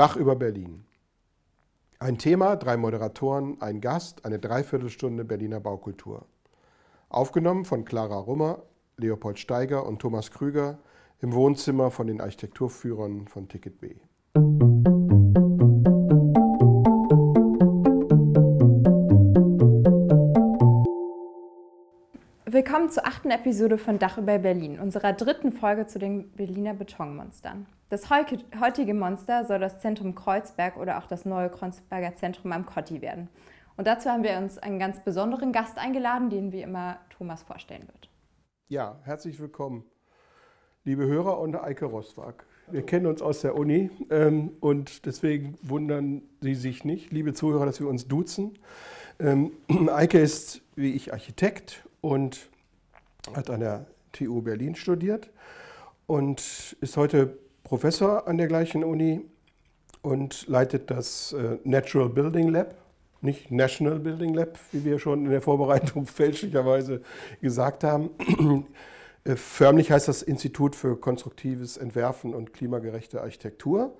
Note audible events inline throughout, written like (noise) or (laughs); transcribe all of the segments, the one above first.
Dach über Berlin. Ein Thema, drei Moderatoren, ein Gast, eine Dreiviertelstunde Berliner Baukultur. Aufgenommen von Clara Rummer, Leopold Steiger und Thomas Krüger im Wohnzimmer von den Architekturführern von Ticket B. Willkommen zur achten Episode von Dach über Berlin, unserer dritten Folge zu den Berliner Betonmonstern. Das heutige Monster soll das Zentrum Kreuzberg oder auch das neue Kreuzberger Zentrum am Kotti werden. Und dazu haben wir uns einen ganz besonderen Gast eingeladen, den wie immer Thomas vorstellen wird. Ja, herzlich willkommen, liebe Hörer und Eike Rostwag. Wir kennen uns aus der Uni ähm, und deswegen wundern Sie sich nicht, liebe Zuhörer, dass wir uns duzen. Ähm, (clears throat) Eike ist wie ich Architekt und hat an der TU Berlin studiert und ist heute Professor an der gleichen Uni und leitet das äh, Natural Building Lab, nicht National Building Lab, wie wir schon in der Vorbereitung (laughs) fälschlicherweise gesagt haben. (clears throat) Äh, förmlich heißt das Institut für konstruktives Entwerfen und klimagerechte Architektur.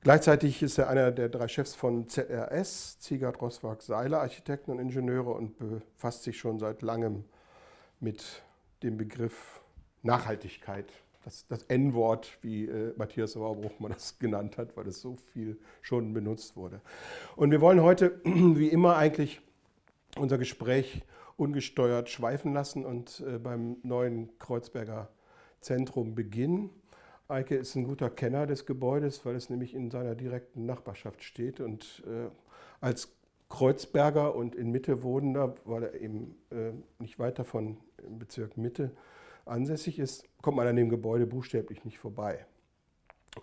Gleichzeitig ist er einer der drei Chefs von ZRS, Ziegert Rosswag Seiler, Architekten und Ingenieure und befasst sich schon seit langem mit dem Begriff Nachhaltigkeit das, das N-Wort, wie äh, Matthias Sauerbruchmann das genannt hat, weil es so viel schon benutzt wurde. Und wir wollen heute, (clears throat) wie immer, eigentlich unser Gespräch ungesteuert schweifen lassen und äh, beim neuen Kreuzberger Zentrum beginnen. Eike ist ein guter Kenner des Gebäudes, weil es nämlich in seiner direkten Nachbarschaft steht und äh, als Kreuzberger und in Mitte wohnender, weil er eben äh, nicht weit davon im Bezirk Mitte ansässig ist, kommt man an dem Gebäude buchstäblich nicht vorbei.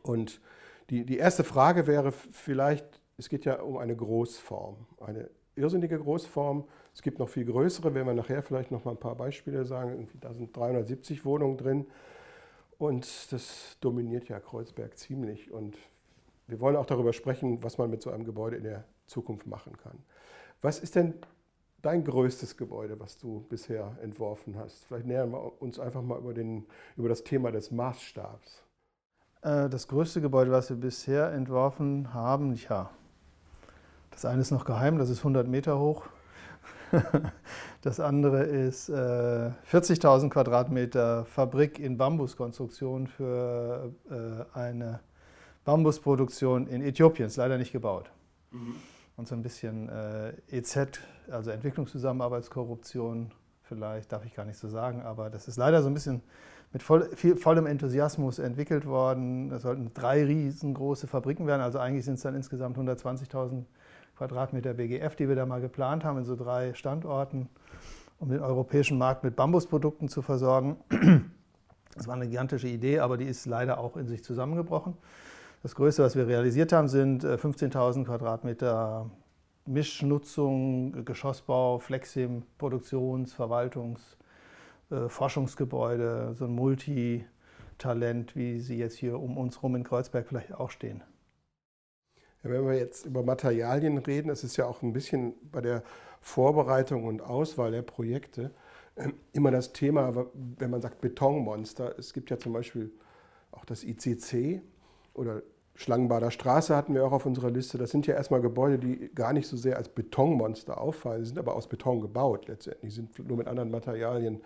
Und die, die erste Frage wäre vielleicht, es geht ja um eine Großform, eine irrsinnige Großform. Es gibt noch viel größere, werden wir nachher vielleicht noch mal ein paar Beispiele sagen. Da sind 370 Wohnungen drin und das dominiert ja Kreuzberg ziemlich. Und wir wollen auch darüber sprechen, was man mit so einem Gebäude in der Zukunft machen kann. Was ist denn dein größtes Gebäude, was du bisher entworfen hast? Vielleicht nähern wir uns einfach mal über, den, über das Thema des Maßstabs. Äh, das größte Gebäude, was wir bisher entworfen haben, ja, das eine ist noch geheim, das ist 100 Meter hoch. (laughs) Das andere ist 40.000 äh, Quadratmeter Fabrik in Bambuskonstruktion für äh, eine Bambusproduktion in Äthiopien. Ist leider nicht gebaut. Mhm und so ein bisschen äh, EZ, also Entwicklungszusammenarbeitskorruption, vielleicht darf ich gar nicht so sagen, aber das ist leider so ein bisschen mit voll, viel, vollem Enthusiasmus entwickelt worden. Es sollten drei riesengroße Fabriken werden, also eigentlich sind es dann insgesamt 120.000 Quadratmeter BGF, die wir da mal geplant haben in so drei Standorten, um den europäischen Markt mit Bambusprodukten zu versorgen. (clears throat) Das war eine gigantische Idee, aber die ist leider auch in sich zusammengebrochen. Das Größte, was wir realisiert haben, sind 15.000 äh, Quadratmeter Mischnutzung, Geschossbau, Flexim, Produktions-, Verwaltungs-, äh, Forschungsgebäude, so ein Multitalent, wie sie jetzt hier um uns herum in Kreuzberg vielleicht auch stehen. Ja, wenn wir jetzt über Materialien reden, das ist ja auch ein bisschen bei der Vorbereitung und Auswahl der Projekte äh, immer das Thema, wenn man sagt Betonmonster. Es gibt ja zum Beispiel auch das ICC oder Schlangenbader Straße hatten wir auch auf unserer Liste. Das sind ja erstmal Gebäude, die gar nicht so sehr als Betonmonster auffallen. Sie sind aber aus Beton gebaut letztendlich, sind nur mit anderen Materialien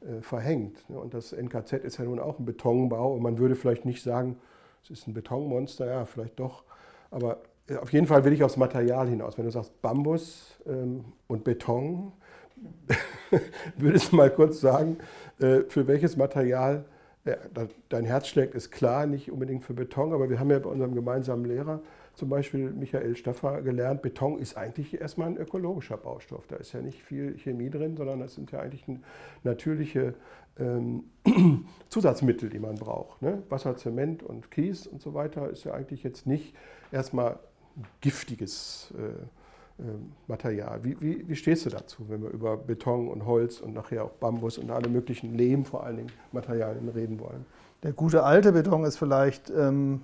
äh, verhängt. Und das NKZ ist ja nun auch ein Betonbau und man würde vielleicht nicht sagen, es ist ein Betonmonster, ja, vielleicht doch. Aber äh, auf jeden Fall will ich aufs Material hinaus. Wenn du sagst Bambus ähm, und Beton, (laughs) würdest du mal kurz sagen, äh, für welches Material dein Herz schlägt, ist klar, nicht unbedingt für Beton, aber wir haben ja bei unserem gemeinsamen Lehrer, zum Beispiel Michael Staffer, gelernt, Beton ist eigentlich erstmal ein ökologischer Baustoff. Da ist ja nicht viel Chemie drin, sondern das sind ja eigentlich natürliche ähm, (clears throat) Zusatzmittel, die man braucht. Ne? Wasser, Zement und Kies und so weiter ist ja eigentlich jetzt nicht erstmal giftiges äh, Material. Wie, wie, wie, stehst du dazu, wenn wir über Beton und Holz und nachher auch Bambus und alle möglichen Lehm vor allen Dingen Materialien reden wollen? Der gute alte Beton ist vielleicht ähm,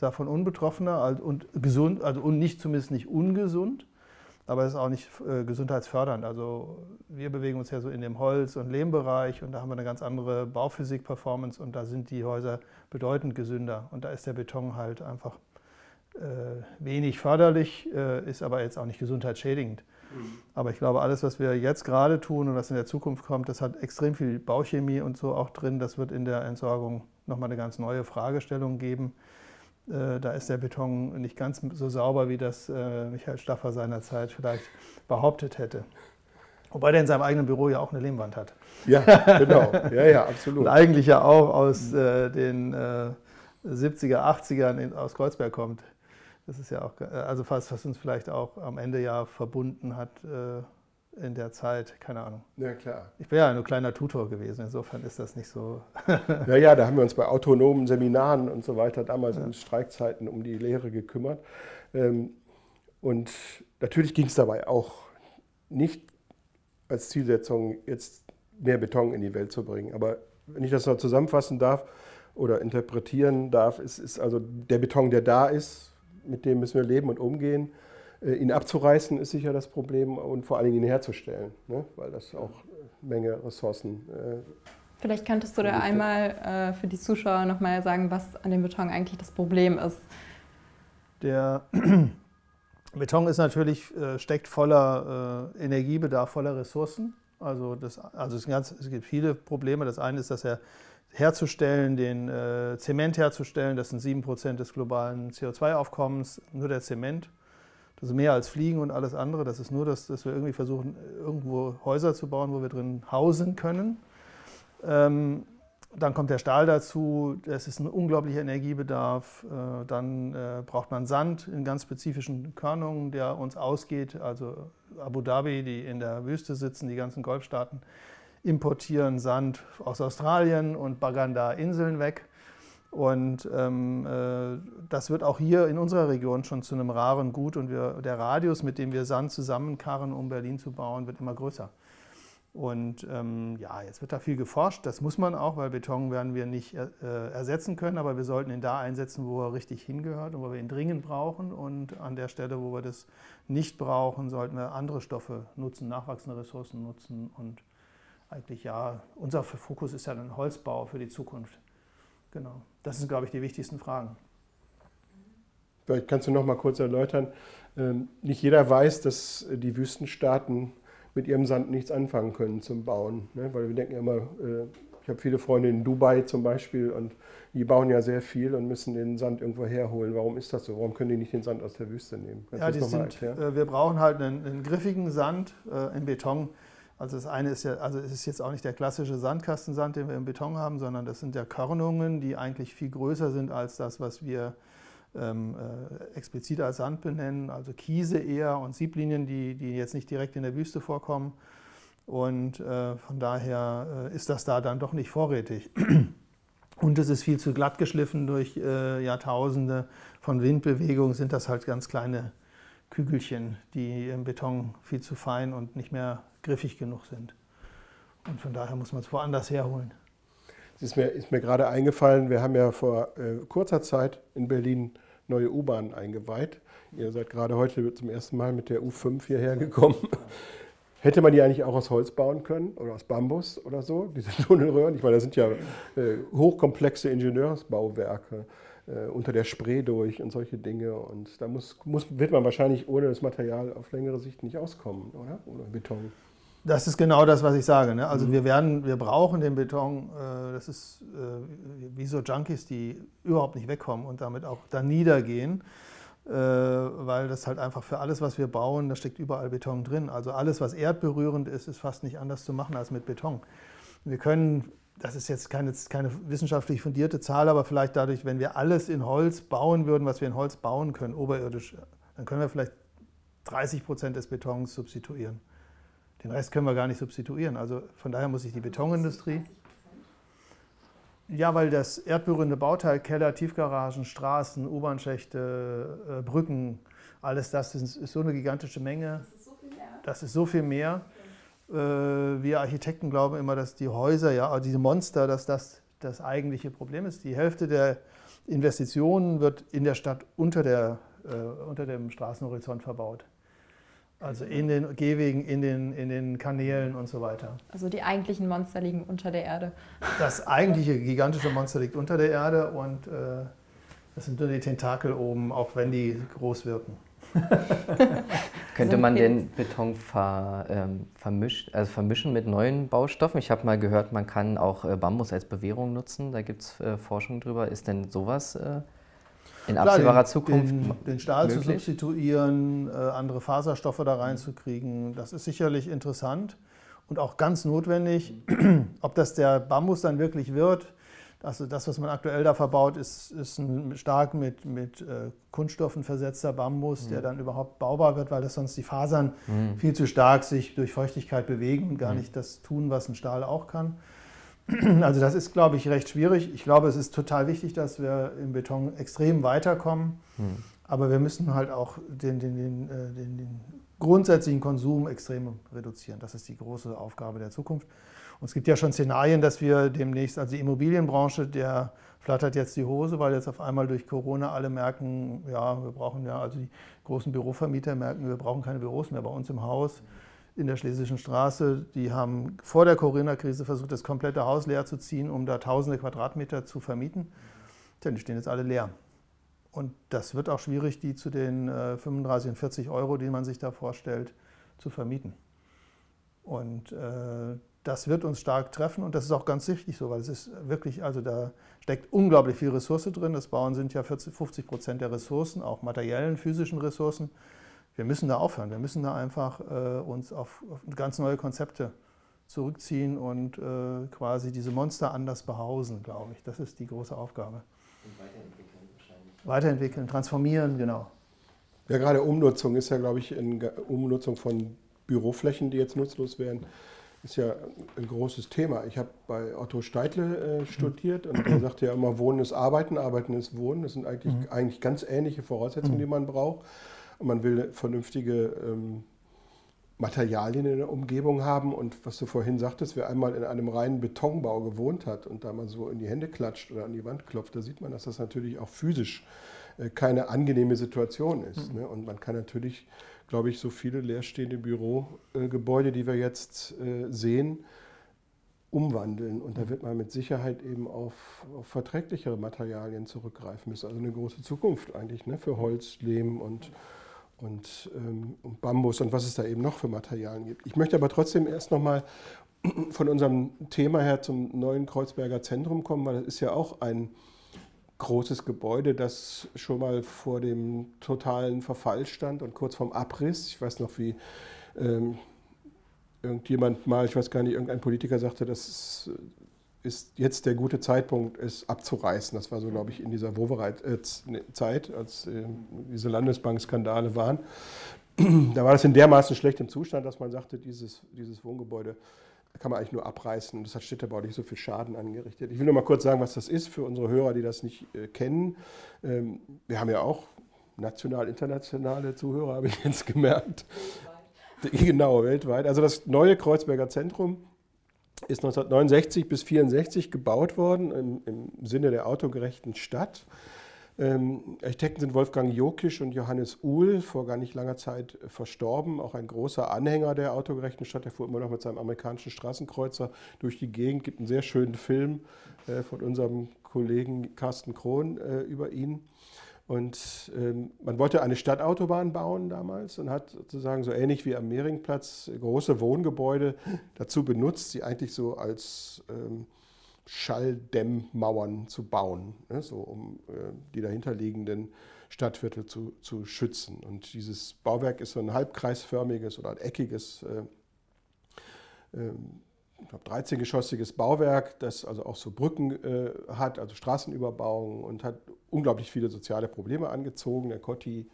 davon unbetroffener und gesund, also nicht zumindest nicht ungesund, aber es ist auch nicht äh, gesundheitsfördernd. Also wir bewegen uns ja so in dem Holz- und Lehmbereich und da haben wir eine ganz andere Bauphysik-Performance und da sind die Häuser bedeutend gesünder und da ist der Beton halt einfach wenig förderlich, äh, ist aber jetzt auch nicht gesundheitsschädigend. Mhm. Aber ich glaube, alles, was wir jetzt gerade tun und was in der Zukunft kommt, das hat extrem viel Bauchemie und so auch drin. Das wird in der Entsorgung nochmal eine ganz neue Fragestellung geben. Äh, da ist der Beton nicht ganz so sauber, wie das äh, Michael Staffer seinerzeit vielleicht behauptet hätte. Wobei der in seinem eigenen Büro ja auch eine Lehmwand hat. Ja, genau. Ja, ja, absolut. Und eigentlich ja auch aus äh, den äh, 70er, 80ern in, aus Kreuzberg kommt. Das ist ja auch, äh, also fast, was uns vielleicht auch am Ende ja verbunden hat äh, in der Zeit, keine Ahnung. Ja, klar. Ich bin ja nur kleiner Tutor gewesen, insofern ist das nicht so. (laughs) ja, ja, da haben wir uns bei autonomen Seminaren und so weiter damals ja. in Streikzeiten um die Lehre gekümmert. Ähm, und natürlich ging es dabei auch nicht als Zielsetzung, jetzt mehr Beton in die Welt zu bringen. Aber wenn ich das noch zusammenfassen darf oder interpretieren darf, ist, ist also der Beton, der da ist, mit dem müssen wir leben und umgehen. Äh, ihn abzureißen ist sicher das Problem und vor allen Dingen ihn herzustellen, ne? weil das auch eine Menge Ressourcen. Äh, Vielleicht könntest du da einmal äh, für die Zuschauer nochmal sagen, was an dem Beton eigentlich das Problem ist. Der (clears throat) Beton ist natürlich, äh, steckt voller äh, Energiebedarf, voller Ressourcen. Also, das, also es, ganz, es, gibt viele Probleme. Das eine ist, dass er herzustellen, den äh, Zement herzustellen, das sind 7% des globalen CO2-Aufkommens, nur der Zement. Das ist mehr als Fliegen und alles andere. Das ist nur, dass, dass wir irgendwie versuchen, irgendwo Häuser zu bauen, wo wir drin hausen können. Ähm, dann kommt der Stahl dazu, es ist ein unglaublicher Energiebedarf. Äh, dann äh, braucht man Sand in ganz spezifischen Körnungen, der uns ausgeht. Also Abu Dhabi, die in der Wüste sitzen, die ganzen Golfstaaten, importieren Sand aus Australien und baggern da Inseln weg. Und ähm, äh, das wird auch hier in unserer Region schon zu einem raren Gut. Und wir, der Radius, mit dem wir Sand zusammenkarren, um Berlin zu bauen, wird immer größer. Und ähm, ja, jetzt wird da viel geforscht. Das muss man auch, weil Beton werden wir nicht äh, ersetzen können, aber wir sollten ihn da einsetzen, wo er richtig hingehört und wo wir ihn dringend brauchen. Und an der Stelle, wo wir das nicht brauchen, sollten wir andere Stoffe nutzen, nachwachsende Ressourcen nutzen. Und eigentlich ja, unser Fokus ist ja ein Holzbau für die Zukunft. Genau. Das sind, glaube ich, die wichtigsten Fragen. Vielleicht kannst du noch mal kurz erläutern. Ähm, nicht jeder weiß, dass die Wüstenstaaten mit ihrem Sand nichts anfangen können zum Bauen. Ne? Weil wir denken immer, äh, ich habe viele Freunde in Dubai zum Beispiel und die bauen ja sehr viel und müssen den Sand irgendwo herholen. Warum ist das so? Warum können die nicht den Sand aus der Wüste nehmen? Kannst ja, die sind, äh, wir brauchen halt einen, einen griffigen Sand äh, im Beton. Also das eine ist ja, also es ist jetzt auch nicht der klassische Sandkastensand, den wir im Beton haben, sondern das sind ja Körnungen, die eigentlich viel größer sind als das, was wir ähm, äh, explizit als Sand benennen, also Kiese eher und Sieblinien, die, die jetzt nicht direkt in der Wüste vorkommen. Und äh, von daher äh, ist das da dann doch nicht vorrätig. (clears throat) Und es ist viel zu glatt geschliffen durch äh, Jahrtausende von Windbewegung, sind das halt ganz kleine Kügelchen, die im Beton viel zu fein und nicht mehr griffig genug sind. Und von daher muss man es woanders herholen. Es ist mir, ist mir gerade eingefallen, wir haben ja vor äh, kurzer Zeit in Berlin neue U-Bahnen eingeweiht. Ihr seid gerade heute zum ersten Mal mit der U5 hierher gekommen. (laughs) Hätte man die eigentlich auch aus Holz bauen können oder aus Bambus oder so, diese (laughs) Tunnelröhren? Ich meine, das sind ja äh, hochkomplexe Ingenieursbauwerke äh, unter der Spree durch und solche Dinge. Und da muss, muss, wird man wahrscheinlich ohne das Material auf längere Sicht nicht auskommen, oder? Oder Beton. Das ist genau das, was ich sage. Ne? Also mhm. wir werden, wir brauchen den Beton. Äh, das ist äh, wie so Junkies, die überhaupt nicht wegkommen und damit auch da niedergehen, äh, weil das halt einfach für alles, was wir bauen, da steckt überall Beton drin. Also alles, was erdberührend ist, ist fast nicht anders zu machen als mit Beton. Wir können, das ist jetzt keine, keine wissenschaftlich fundierte Zahl, aber vielleicht dadurch, wenn wir alles in Holz bauen würden, was wir in Holz bauen können, oberirdisch, dann können wir vielleicht 30 Prozent des Betons substituieren. Den Rest können wir gar nicht substituieren. Also von daher muss sich die Betonindustrie. Ja, weil das erdberührende Bauteil, Keller, Tiefgaragen, Straßen, U-Bahn-Schächte, äh, Brücken, alles das ist, ist, so eine gigantische Menge. Das ist so viel mehr. Äh, wir Architekten glauben immer, dass die Häuser, ja, diese Monster, dass das das eigentliche Problem ist. Die Hälfte der Investitionen wird in der Stadt unter, der, äh, unter dem Straßenhorizont verbaut. Also in den Gehwegen, in den, in den Kanälen und so weiter. Also die eigentlichen Monster liegen unter der Erde. Das eigentliche gigantische Monster liegt unter der Erde und äh, Das sind nur die Tentakel oben, auch wenn die groß wirken. (laughs) Könnte man den Beton ver, ähm, vermischt, also vermischen mit neuen Baustoffen? Ich habe mal gehört, man kann auch äh, Bambus als Bewährung nutzen. Da gibt es äh, Forschung drüber. Ist denn sowas äh, in absehbarer Klar, den, Zukunft den, den Stahl möglich? zu substituieren, äh, andere Faserstoffe da reinzukriegen, das ist sicherlich interessant und auch ganz notwendig. (clears throat) Ob das der Bambus dann wirklich wird, also das, was man aktuell da verbaut, ist, ist ein stark mit, mit äh, Kunststoffen versetzter Bambus, der dann überhaupt baubar wird, weil das sonst die Fasern viel zu stark sich durch Feuchtigkeit bewegen und gar nicht das tun, was ein Stahl auch kann. (clears throat) Also das ist, glaube ich, recht schwierig. Ich glaube, es ist total wichtig, dass wir im Beton extrem weiterkommen. Aber wir müssen halt auch den, den, den, äh, den, den grundsätzlichen Konsum extrem reduzieren. Das ist die große Aufgabe der Zukunft. Und es gibt ja schon Szenarien, dass wir demnächst, also die Immobilienbranche, der flattert jetzt die Hose, weil jetzt auf einmal durch Corona alle merken, ja, wir brauchen ja, also die großen Bürovermieter merken, wir brauchen keine Büros mehr bei uns im Haus in der Schlesischen Straße. Die haben vor der Corona-Krise versucht, das komplette Haus leer zu ziehen, um da tausende Quadratmeter zu vermieten. Denn die stehen jetzt alle leer. Und das wird auch schwierig, die zu den äh, 35 und 40 Euro, die man sich da vorstellt, zu vermieten. Und äh, das wird uns stark treffen und das ist auch ganz wichtig so, weil es ist wirklich, also da steckt unglaublich viel Ressource drin. Das Bauen sind ja 40, 50 Prozent der Ressourcen, auch materiellen, physischen Ressourcen. Wir müssen da aufhören. Wir müssen da einfach äh, uns auf, auf ganz neue Konzepte zurückziehen und äh, quasi diese Monster anders behausen, glaube ich. Das ist die große Aufgabe. Weiterentwickeln, transformieren, genau. Ja, gerade Umnutzung ist ja, glaube ich, in Umnutzung von Büroflächen, die jetzt nutzlos werden, ist ja ein großes Thema. Ich habe bei Otto Steitle äh, studiert und der sagte ja immer, Wohnen ist Arbeiten, Arbeiten ist Wohnen. Das sind eigentlich, eigentlich ganz ähnliche Voraussetzungen, die man braucht. Und man will vernünftige ähm, Materialien in der Umgebung haben. Und was du vorhin sagtest, wer einmal in einem reinen Betonbau gewohnt hat und da mal so in die Hände klatscht oder an die Wand klopft, da sieht man, dass das natürlich auch physisch äh, keine angenehme Situation ist. Ne? Und man kann natürlich, glaube ich, so viele leerstehende Bürogebäude, die wir jetzt äh, sehen, umwandeln. Und da wird man mit Sicherheit eben auf, auf verträglichere Materialien zurückgreifen müssen. Also eine große Zukunft eigentlich ne? für Holz, Lehm und, und, ähm, und Bambus und was es da eben noch für Materialien gibt. Ich möchte aber trotzdem erst nochmal (clears throat) von unserem Thema her zum neuen Kreuzberger Zentrum kommen, weil das ist ja auch ein großes Gebäude, das schon mal vor dem totalen Verfall stand und kurz vorm Abriss. Ich weiß noch, wie ähm, irgendjemand mal, ich weiß gar nicht, irgendein Politiker sagte, das ist jetzt der gute Zeitpunkt, es abzureißen. Das war so, glaube ich, in dieser Wovereit-Zeit, als äh, diese Landesbank-Skandale waren. Da war das in dermaßen schlechtem Zustand, dass man sagte, dieses, dieses Wohngebäude kann man eigentlich nur abreißen. Das hat städtebaulich so viel Schaden angerichtet. Ich will nur mal kurz sagen, was das ist für unsere Hörer, die das nicht äh, kennen. Ähm, wir haben ja auch national, internationale Zuhörer, habe ich (laughs) jetzt gemerkt. Genau, weltweit. Also das neue Kreuzberger Zentrum ist 1969 bis 1964 gebaut worden im, im Sinne der autogerechten Stadt. Ähm, Architekten sind Wolfgang Jokisch und Johannes Uhl, vor gar nicht langer Zeit verstorben. Auch ein großer Anhänger der autogerechten Stadt. Der fuhr immer noch mit seinem amerikanischen Straßenkreuzer durch die Gegend. Gibt einen sehr schönen Film äh, von unserem Kollegen Carsten Krohn äh, über ihn. Und ähm, man wollte eine Stadtautobahn bauen damals und hat sozusagen so ähnlich wie am Mehringplatz große Wohngebäude dazu benutzt, sie eigentlich so als ähm, Schalldämmmauern zu bauen, ne, so um äh, die dahinterliegenden Stadtviertel zu, zu schützen. Und dieses Bauwerk ist so ein halbkreisförmiges oder ein eckiges, äh, äh, ich glaube 13-geschossiges Bauwerk, das also auch so Brücken äh, hat, also Straßenüberbauung und hat unglaublich viele soziale Probleme angezogen. Der Kotti,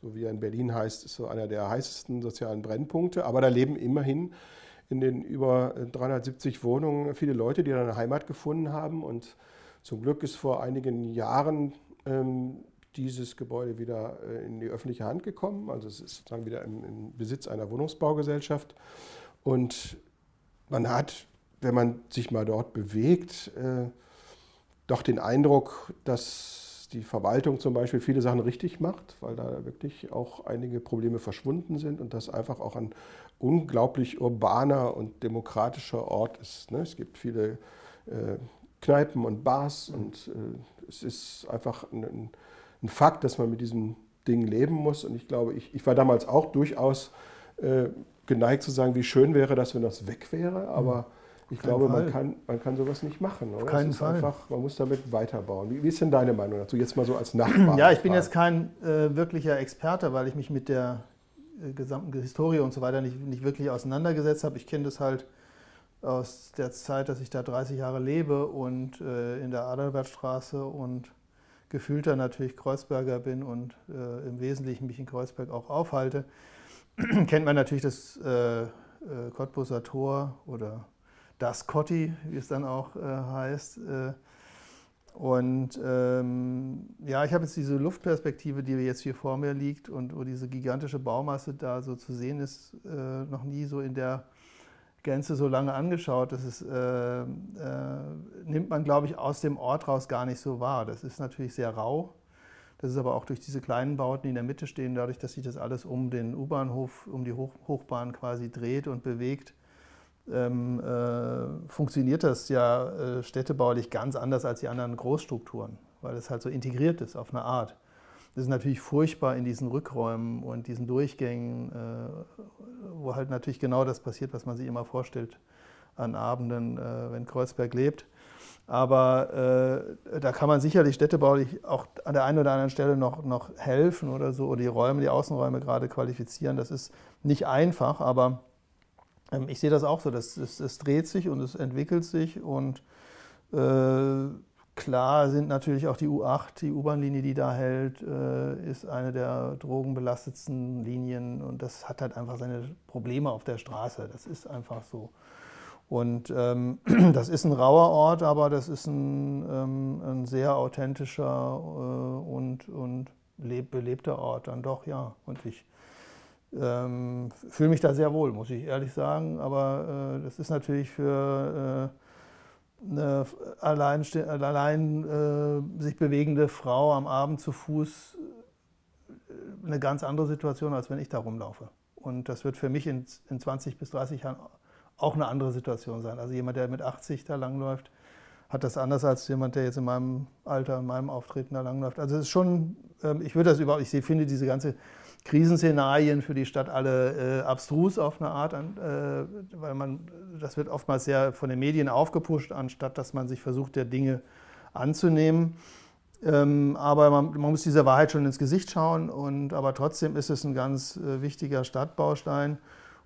so wie er in Berlin heißt, ist so einer der heißesten sozialen Brennpunkte. Aber da leben immerhin in den über 370 Wohnungen viele Leute, die dann eine Heimat gefunden haben. Und zum Glück ist vor einigen Jahren ähm, dieses Gebäude wieder äh, in die öffentliche Hand gekommen. Also es ist sozusagen wieder im, im Besitz einer Wohnungsbaugesellschaft. Und man hat, wenn man sich mal dort bewegt, äh, doch den Eindruck, dass die Verwaltung zum Beispiel viele Sachen richtig macht, weil da wirklich auch einige Probleme verschwunden sind und das einfach auch ein unglaublich urbaner und demokratischer Ort ist. Ne? Es gibt viele äh, Kneipen und Bars und äh, es ist einfach ein, ein, Fakt, dass man mit diesem Ding leben muss. Und ich glaube, ich, ich war damals auch durchaus äh, geneigt zu sagen, wie schön wäre das, wenn das weg wäre, aber mhm. Ich glaube, man kann, man kann sowas nicht machen. Oder? Keinen Fall. Einfach, man muss damit weiterbauen. Wie, wie, ist denn deine Meinung dazu? Jetzt mal so als Nachbar. Ja, ich bin jetzt kein äh, wirklicher Experte, weil ich mich mit der äh, gesamten Historie und so weiter nicht, nicht wirklich auseinandergesetzt habe. Ich kenne das halt aus der Zeit, dass ich da 30 Jahre lebe und äh, in der Adalbertstraße und gefühlter natürlich Kreuzberger bin und äh, im Wesentlichen mich in Kreuzberg auch aufhalte. (clears throat) Kennt man natürlich das äh, äh, Cottbuser Tor oder das Cotti, wie es dann auch äh, heißt. Äh, und ähm, ja, ich habe jetzt diese Luftperspektive, die jetzt hier vor mir liegt und wo diese gigantische Baumasse da so zu sehen ist, äh, noch nie so in der Gänze so lange angeschaut. Das ist, äh, äh, nimmt man, glaube ich, aus dem Ort raus gar nicht so wahr. Das ist natürlich sehr rau. Das ist aber auch durch diese kleinen Bauten, die in der Mitte stehen, dadurch, dass sich das alles um den U-Bahnhof, um die Hoch Hochbahn quasi dreht und bewegt, ähm, äh, funktioniert das ja äh, städtebaulich ganz anders als die anderen Großstrukturen, weil es halt so integriert ist auf eine Art. Das ist natürlich furchtbar in diesen Rückräumen und diesen Durchgängen, äh, wo halt natürlich genau das passiert, was man sich immer vorstellt an Abenden, äh, wenn Kreuzberg lebt. Aber äh, da kann man sicherlich städtebaulich auch an der einen oder anderen Stelle noch, noch helfen oder so, oder die Räume, die Außenräume gerade qualifizieren. Das ist nicht einfach, aber ähm, ich sehe das auch so, dass es, es, dreht sich und es entwickelt sich und äh, klar sind natürlich auch die U8, die U-Bahn-Linie, die da hält, äh, ist eine der drogenbelastetsten Linien und das hat halt einfach seine Probleme auf der Straße. Das ist einfach so. Und ähm, (clears throat) das ist ein rauer Ort, aber das ist ein, ähm, ein sehr authentischer äh, und, und belebter Ort dann doch, ja. Und ich ähm, fühle mich da sehr wohl, muss ich ehrlich sagen. Aber äh, das ist natürlich für äh, eine allein, allein äh, sich bewegende Frau am Abend zu Fuß äh, eine ganz andere Situation, als wenn ich da rumlaufe. Und das wird für mich in, in 20 bis 30 Jahren auch eine andere Situation sein. Also jemand, der mit 80 da langläuft, hat das anders als jemand, der jetzt in meinem Alter, in meinem Auftreten da langläuft. Also es ist schon, ähm, ich würde das überhaupt, ich finde diese ganze Krisenszenarien für die Stadt alle äh, abstrus auf eine Art, äh, weil man, das wird oftmals sehr von den Medien aufgepusht, anstatt dass man sich versucht, der Dinge anzunehmen. Ähm, aber man, man, muss dieser Wahrheit schon ins Gesicht schauen. Und, aber trotzdem ist es ein ganz äh, wichtiger Stadtbaustein.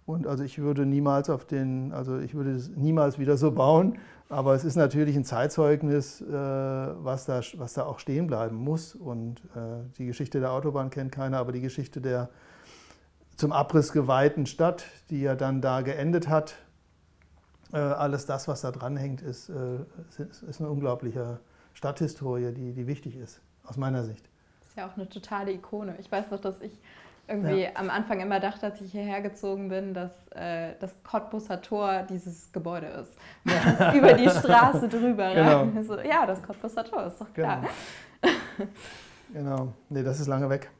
Und also ich würde niemals auf den, also ich würde es niemals wieder so bauen. Aber es ist natürlich ein Zeitzeugnis, äh, was, da, was da auch stehen bleiben muss. Und äh, die Geschichte der Autobahn kennt keiner, aber die Geschichte der zum Abriss geweihten Stadt, die ja dann da geendet hat, äh, alles das, was da dranhängt, ist, ist eine unglaubliche Stadthistorie, die, die wichtig ist, aus meiner Sicht. Das ist ja auch eine totale Ikone. Ich weiß noch, dass ich irgendwie ja. am Anfang immer dachte, als ich hierher gezogen bin, dass äh, das Cottbuser Tor dieses Gebäude ist. Ja. (laughs) über die Straße drüber genau. rein. So, ja, das Cottbuser Tor ist doch klar. Genau. (laughs) genau. Nee, das ist lange weg.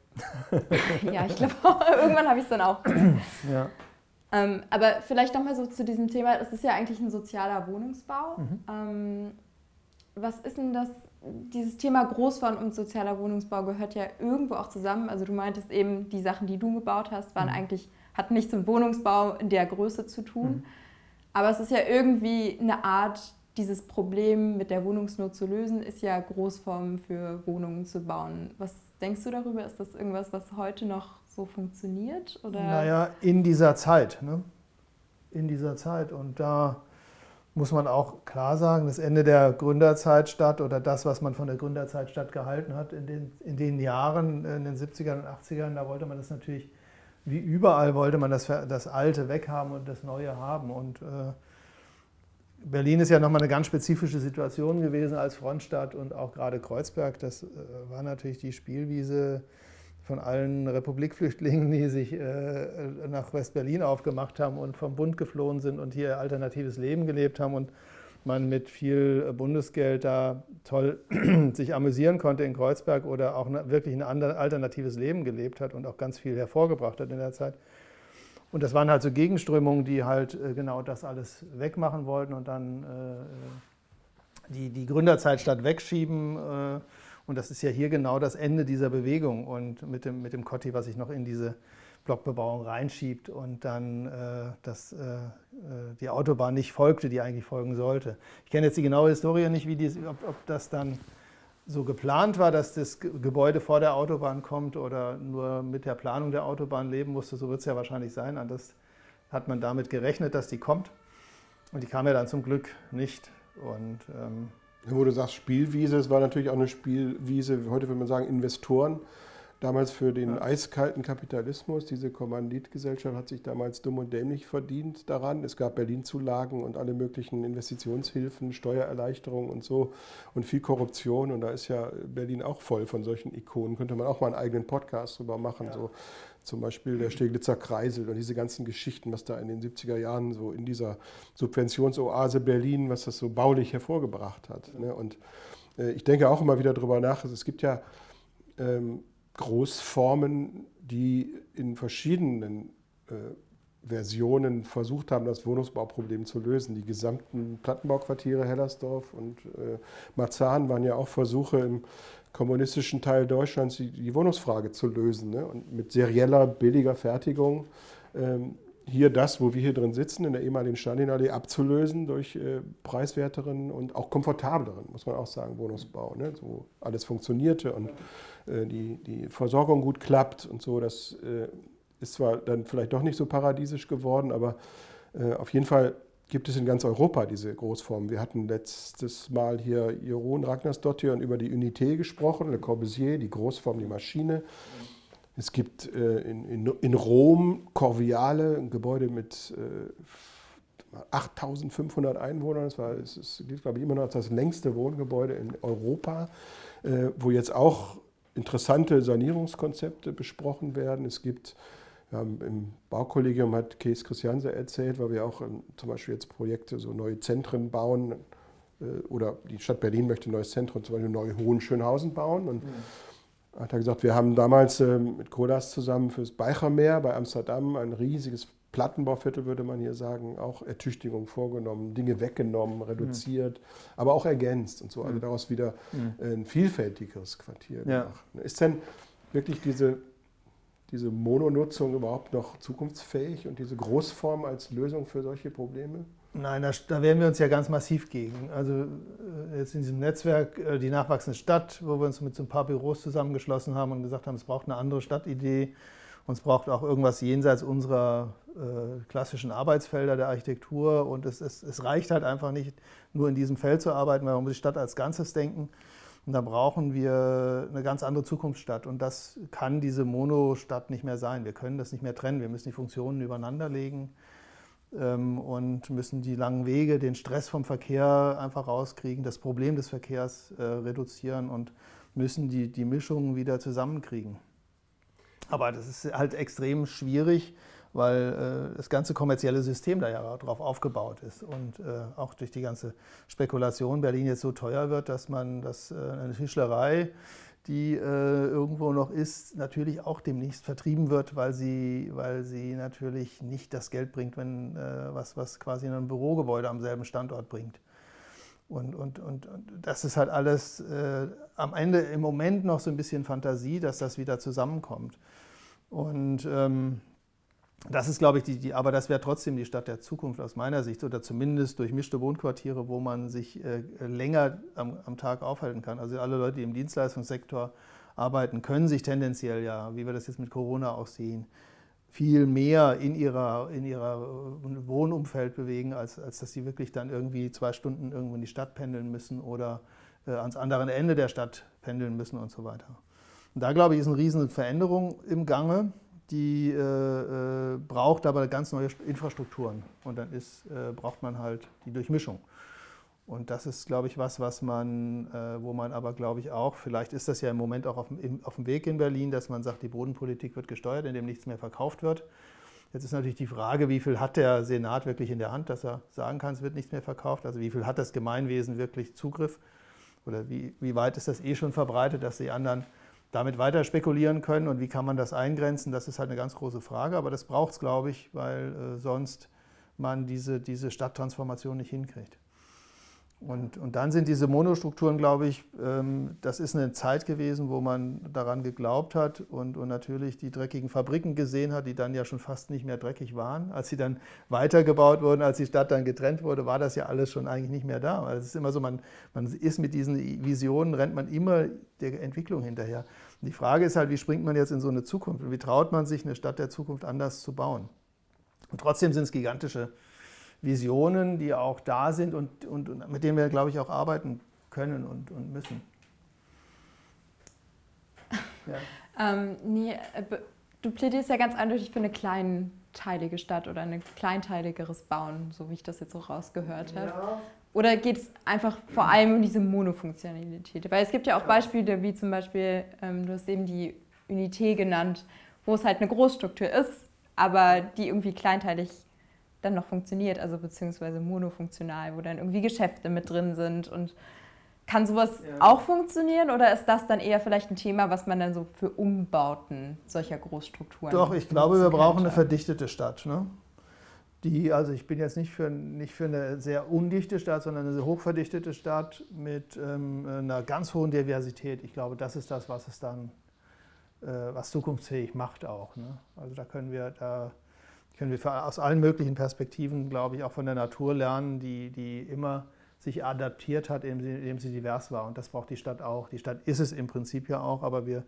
(laughs) ja, ich glaube, irgendwann habe ich es dann auch. (clears throat) ja. Ähm, aber vielleicht nochmal so zu diesem Thema, es ist ja eigentlich ein sozialer Wohnungsbau. Mhm. Ähm, was ist denn das dieses Thema Großbau und sozialer Wohnungsbau gehört ja irgendwo auch zusammen. Also du meintest eben, die Sachen, die du gebaut hast, waren mhm. eigentlich, hatten nichts mit Wohnungsbau in der Größe zu tun. Mhm. Aber es ist ja irgendwie eine Art, dieses Problem mit der Wohnungsnot zu lösen, ist ja Großformen für Wohnungen zu bauen. Was denkst du darüber? Ist das irgendwas, was heute noch so funktioniert? Oder? Naja, in dieser Zeit. Ne? In dieser Zeit. Und da muss man auch klar sagen, das Ende der Gründerzeit statt oder das, was man von der Gründerzeit statt gehalten hat in den, in den Jahren, in den 70ern und 80ern, da wollte man das natürlich, wie überall wollte man das, das Alte weghaben und das Neue haben. Und äh, Berlin ist ja nochmal eine ganz spezifische Situation gewesen als Frontstadt und auch gerade Kreuzberg, das äh, war natürlich die Spielwiese von allen Republikflüchtlingen, die sich äh, nach West-Berlin aufgemacht haben und vom Bund geflohen sind und hier alternatives Leben gelebt haben und man mit viel Bundesgeld da toll (clears throat) sich amüsieren konnte in Kreuzberg oder auch wirklich ein alternatives Leben gelebt hat und auch ganz viel hervorgebracht hat in der Zeit. Und das waren halt so Gegenströmungen, die halt äh, genau das alles wegmachen wollten und dann die, die Gründerzeitstadt wegschieben. Äh, und das ist ja hier genau das Ende dieser Bewegung und mit dem, mit dem Cotti, was sich noch in diese Blockbebauung reinschiebt und dann äh, dass, äh, äh, die Autobahn nicht folgte, die eigentlich folgen sollte. Ich kenne jetzt die genaue Historie nicht, wie die, ob, ob das dann so geplant war, dass das Gebäude vor der Autobahn kommt oder nur mit der Planung der Autobahn leben musste, so wird es ja wahrscheinlich sein. Anders hat man damit gerechnet, dass die kommt. Und die kam ja dann zum Glück nicht. Und, ähm Wo du sagst Spielwiese, es war natürlich auch eine Spielwiese, heute würde man sagen Investoren damals für den ja. eiskalten Kapitalismus. Diese Kommanditgesellschaft hat sich damals dumm und dämlich verdient daran. Es gab Berlin-Zulagen und alle möglichen Investitionshilfen, Steuererleichterungen und so und viel Korruption. Und da ist ja Berlin auch voll von solchen Ikonen. Könnte man auch mal einen eigenen Podcast drüber machen. Ja. So zum Beispiel der Steglitzer Kreisel und diese ganzen Geschichten, was da in den 70er Jahren so in dieser Subventionsoase Berlin, was das so baulich hervorgebracht hat. Ne? Und äh, ich denke auch immer wieder darüber nach, es gibt ja ähm, Großformen, die in verschiedenen äh, Versionen versucht haben, das Wohnungsbauproblem zu lösen. Die gesamten Plattenbauquartiere Hellersdorf und äh, Marzahn waren ja auch Versuche im kommunistischen Teil Deutschlands, die, die Wohnungsfrage zu lösen. Ne? Und mit serieller, billiger Fertigung ähm, hier das, wo wir hier drin sitzen, in der ehemaligen Stalinallee, abzulösen durch äh, preiswerteren und auch komfortableren, muss man auch sagen, Wohnungsbau. Ne? So alles funktionierte und äh, die, die Versorgung gut klappt und so. Das äh, ist zwar dann vielleicht doch nicht so paradiesisch geworden, aber äh, auf jeden Fall gibt es in ganz Europa diese Großformen. Wir hatten letztes Mal hier Jeroen Ragnarsdottir und über die Unité gesprochen, Le Corbusier, die Großform, die Maschine. Es gibt äh, in, in, in, Rom Corviale, ein Gebäude mit äh, 8500 Einwohnern. Das war, es ist, glaube ich, immer noch das längste Wohngebäude in Europa, äh, wo jetzt auch interessante Sanierungskonzepte besprochen werden. Es gibt wir haben Im Baukollegium hat Kees Christianse erzählt, weil wir auch ähm, zum Beispiel jetzt Projekte, so neue Zentren bauen. Äh, oder die Stadt Berlin möchte ein neues Zentrum, zum Beispiel neu Hohenschönhausen bauen. Und mhm. hat er gesagt, wir haben damals äh, mit Kodas zusammen fürs Beichermeer bei Amsterdam ein riesiges Plattenbauviertel, würde man hier sagen, auch Ertüchtigung vorgenommen, Dinge weggenommen, reduziert, mhm. aber auch ergänzt und so. Also mhm. daraus wieder mhm. ein vielfältigeres Quartier ja. gemacht. Ist denn wirklich diese diese Mononutzung überhaupt noch zukunftsfähig und diese Großform als Lösung für solche Probleme? Nein, da, da wehren wir uns ja ganz massiv gegen. Also äh, jetzt in diesem Netzwerk, äh, die nachwachsende Stadt, wo wir uns mit so ein paar Büros zusammengeschlossen haben und gesagt haben, es braucht eine andere Stadtidee und es braucht auch irgendwas jenseits unserer äh, klassischen Arbeitsfelder der Architektur und es, es, es reicht halt einfach nicht, nur in diesem Feld zu arbeiten, weil man muss die Stadt als Ganzes denken. Und da brauchen wir eine ganz andere Zukunftsstadt. Und das kann diese Mono-Stadt nicht mehr sein. Wir können das nicht mehr trennen. Wir müssen die Funktionen übereinander legen ähm, und müssen die langen Wege, den Stress vom Verkehr einfach rauskriegen, das Problem des Verkehrs äh, reduzieren und müssen die, die Mischungen wieder zusammenkriegen. Aber das ist halt extrem schwierig weil äh, das ganze kommerzielle System da ja drauf aufgebaut ist und äh, auch durch die ganze Spekulation Berlin jetzt so teuer wird, dass man das, äh, eine Tischlerei, die äh, irgendwo noch ist, natürlich auch demnächst vertrieben wird, weil sie, weil sie natürlich nicht das Geld bringt, wenn, äh, was, was quasi ein Bürogebäude am selben Standort bringt. Und, und, und, und das ist halt alles äh, am Ende im Moment noch so ein bisschen Fantasie, dass das wieder zusammenkommt. Und ähm, das ist, glaube ich, die, die aber das wäre trotzdem die Stadt der Zukunft aus meiner Sicht oder zumindest durchmischte Wohnquartiere, wo man sich äh, länger am, am, Tag aufhalten kann. Also alle Leute, die im Dienstleistungssektor arbeiten, können sich tendenziell ja, wie wir das jetzt mit Corona auch sehen, viel mehr in ihrer, in ihrer äh, Wohnumfeld bewegen, als, als dass sie wirklich dann irgendwie zwei Stunden irgendwo in die Stadt pendeln müssen oder äh, ans andere Ende der Stadt pendeln müssen und so weiter. Und da, glaube ich, ist eine riesen Veränderung im Gange die äh, äh, braucht aber ganz neue Infrastrukturen. Und dann ist, äh, braucht man halt die Durchmischung. Und das ist, glaube ich, was, was man, äh, wo man aber, glaube ich, auch, vielleicht ist das ja im Moment auch auf dem, auf dem Weg in Berlin, dass man sagt, die Bodenpolitik wird gesteuert, indem nichts mehr verkauft wird. Jetzt ist natürlich die Frage, wie viel hat der Senat wirklich in der Hand, dass er sagen kann, es wird nichts mehr verkauft? Also wie viel hat das Gemeinwesen wirklich Zugriff? Oder wie, wie weit ist das eh schon verbreitet, dass die anderen damit weiter spekulieren können und wie kann man das eingrenzen, das ist halt eine ganz große Frage, aber das braucht es, glaube ich, weil äh, sonst man diese, diese Stadttransformation nicht hinkriegt. Und, und dann sind diese Monostrukturen, glaube ich, ähm, das ist eine Zeit gewesen, wo man daran geglaubt hat und, und natürlich die dreckigen Fabriken gesehen hat, die dann ja schon fast nicht mehr dreckig waren. Als sie dann weitergebaut wurden, als die Stadt dann getrennt wurde, war das ja alles schon eigentlich nicht mehr da. Also es ist immer so, man, man ist mit diesen Visionen, rennt man immer der Entwicklung hinterher. Und die Frage ist halt, wie springt man jetzt in so eine Zukunft und wie traut man sich, eine Stadt der Zukunft anders zu bauen? Und trotzdem sind es gigantische Visionen, die auch da sind und, und, und mit denen wir, glaube ich, auch arbeiten können und, und müssen. (laughs) Ja. ähm, nee, äh, du plädierst ja ganz eindeutig für eine kleinteilige Stadt oder ein kleinteiligeres Bauen, so wie ich das jetzt so rausgehört habe. Ja. Oder geht es einfach vor allem um diese Monofunktionalität? Weil es gibt ja auch Beispiele, wie zum Beispiel, ähm, du hast eben die Unité genannt, wo es halt eine Großstruktur ist, aber die irgendwie kleinteilig dann noch funktioniert, also beziehungsweise monofunktional, wo dann irgendwie Geschäfte mit drin sind und kann sowas ja. auch funktionieren oder ist das dann eher vielleicht ein Thema, was man dann so für Umbauten solcher Großstrukturen Doch, ich glaube, wir brauchen eine verdichtete Stadt. Ne? Die, also ich bin jetzt nicht für, nicht für eine sehr undichte Stadt, sondern eine sehr hochverdichtete Stadt mit ähm, einer ganz hohen Diversität. Ich glaube, das ist das, was es dann, äh, was zukunftsfähig macht auch. Ne? Also da können wir, da können wir aus allen möglichen Perspektiven, glaube ich, auch von der Natur lernen, die, die immer sich adaptiert hat, indem sie, divers war. Und das braucht die Stadt auch. Die Stadt ist es im Prinzip ja auch, aber wir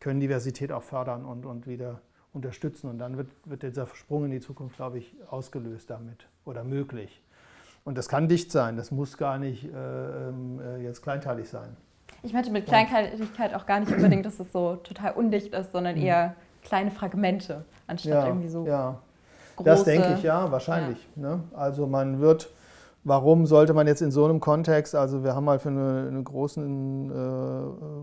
können Diversität auch fördern und, und wieder unterstützen. Und dann wird, wird dieser Sprung in die Zukunft, glaube ich, ausgelöst damit oder möglich. Und das kann dicht sein, das muss gar nicht äh, ähm, äh, jetzt kleinteilig sein. Ich meinte mit Kleinteiligkeit auch gar nicht unbedingt, dass es so total undicht ist, sondern mhm. eher kleine Fragmente, anstatt ja, irgendwie so ja. Große. Das denke ich, ja, wahrscheinlich. Ja. Ne? Also man wird, warum sollte man jetzt in so einem Kontext, also wir haben mal für einen eine großen äh,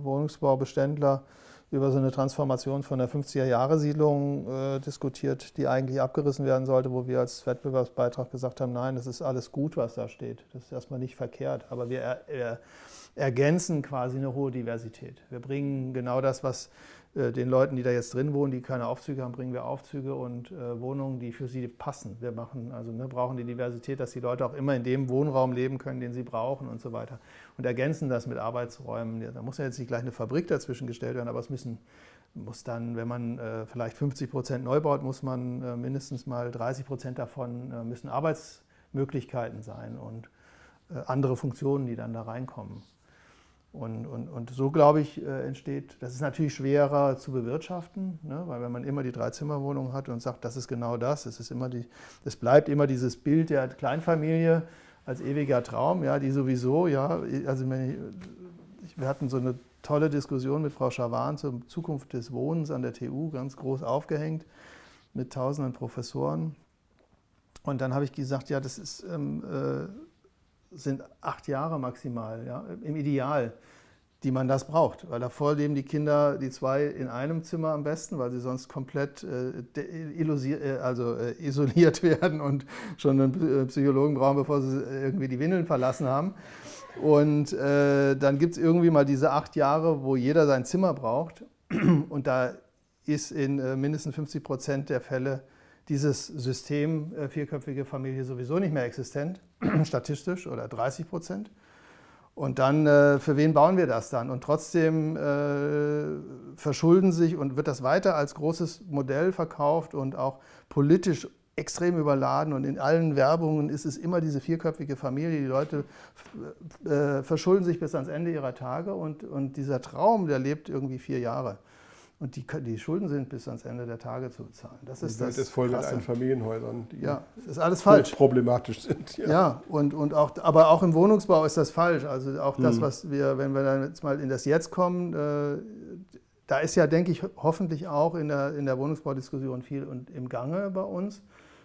Wohnungsbaubeständler über so eine Transformation von der 50er-Jahre-Siedlung äh, diskutiert, die eigentlich abgerissen werden sollte, wo wir als Wettbewerbsbeitrag gesagt haben, nein, das ist alles gut, was da steht. Das ist erstmal nicht verkehrt, aber wir er, er, ergänzen quasi eine hohe Diversität. Wir bringen genau das, was den Leuten, die da jetzt drin wohnen, die keine Aufzüge haben, bringen wir Aufzüge und äh, Wohnungen, die für sie passen. Wir machen, also ne, brauchen die Diversität, dass die Leute auch immer in dem Wohnraum leben können, den sie brauchen und so weiter. Und ergänzen das mit Arbeitsräumen. Da muss ja jetzt nicht gleich eine Fabrik dazwischen gestellt werden, aber es müssen, muss dann, wenn man äh, vielleicht 50 Prozent neu baut, muss man äh, mindestens mal 30 Prozent davon äh, müssen Arbeitsmöglichkeiten sein und äh, andere Funktionen, die dann da reinkommen. Und, und, und so, glaube ich, äh, entsteht, das ist natürlich schwerer zu bewirtschaften, ne? weil wenn man immer die Dreizimmerwohnung hat und sagt, das ist genau das, es, ist immer die, es bleibt immer dieses Bild der Kleinfamilie als ewiger Traum, ja, die sowieso, ja, also wir hatten so eine tolle Diskussion mit Frau Schawan zur Zukunft des Wohnens an der TU, ganz groß aufgehängt, mit tausenden Professoren. Und dann habe ich gesagt, ja, das ist... Ähm, äh, sind acht Jahre maximal, ja, im Ideal, die man das braucht. Weil davor leben die Kinder, die zwei in einem Zimmer am besten, weil sie sonst komplett äh, äh, also, äh, isoliert (laughs) werden und schon einen äh, Psychologen brauchen, bevor sie irgendwie die Windeln verlassen haben. Und äh, dann gibt es irgendwie mal diese acht Jahre, wo jeder sein Zimmer braucht. (clears throat) Und da ist in äh, mindestens 50 Prozent der Fälle dieses System äh, vierköpfige Familie sowieso nicht mehr existent, (clears throat) statistisch oder 30 Prozent. Und dann, äh, für wen bauen wir das dann? Und trotzdem äh, verschulden sich und wird das weiter als großes Modell verkauft und auch politisch extrem überladen. Und in allen Werbungen ist es immer diese vierköpfige Familie. Die Leute äh, verschulden sich bis ans Ende ihrer Tage und, und dieser Traum, der lebt irgendwie vier Jahre. Und die, die, Schulden sind bis ans Ende der Tage zu bezahlen. Das ist die Welt das ist voll Krasse. mit Einfamilienhäusern, die ja, ist alles falsch. problematisch sind. Ja, ja und, und auch, aber auch im Wohnungsbau ist das falsch. Also auch das, mhm. was wir, wenn wir dann jetzt mal in das Jetzt kommen, äh, da ist ja, denke ich, hoffentlich auch in der, in der Wohnungsbaudiskussion viel und im Gange bei uns,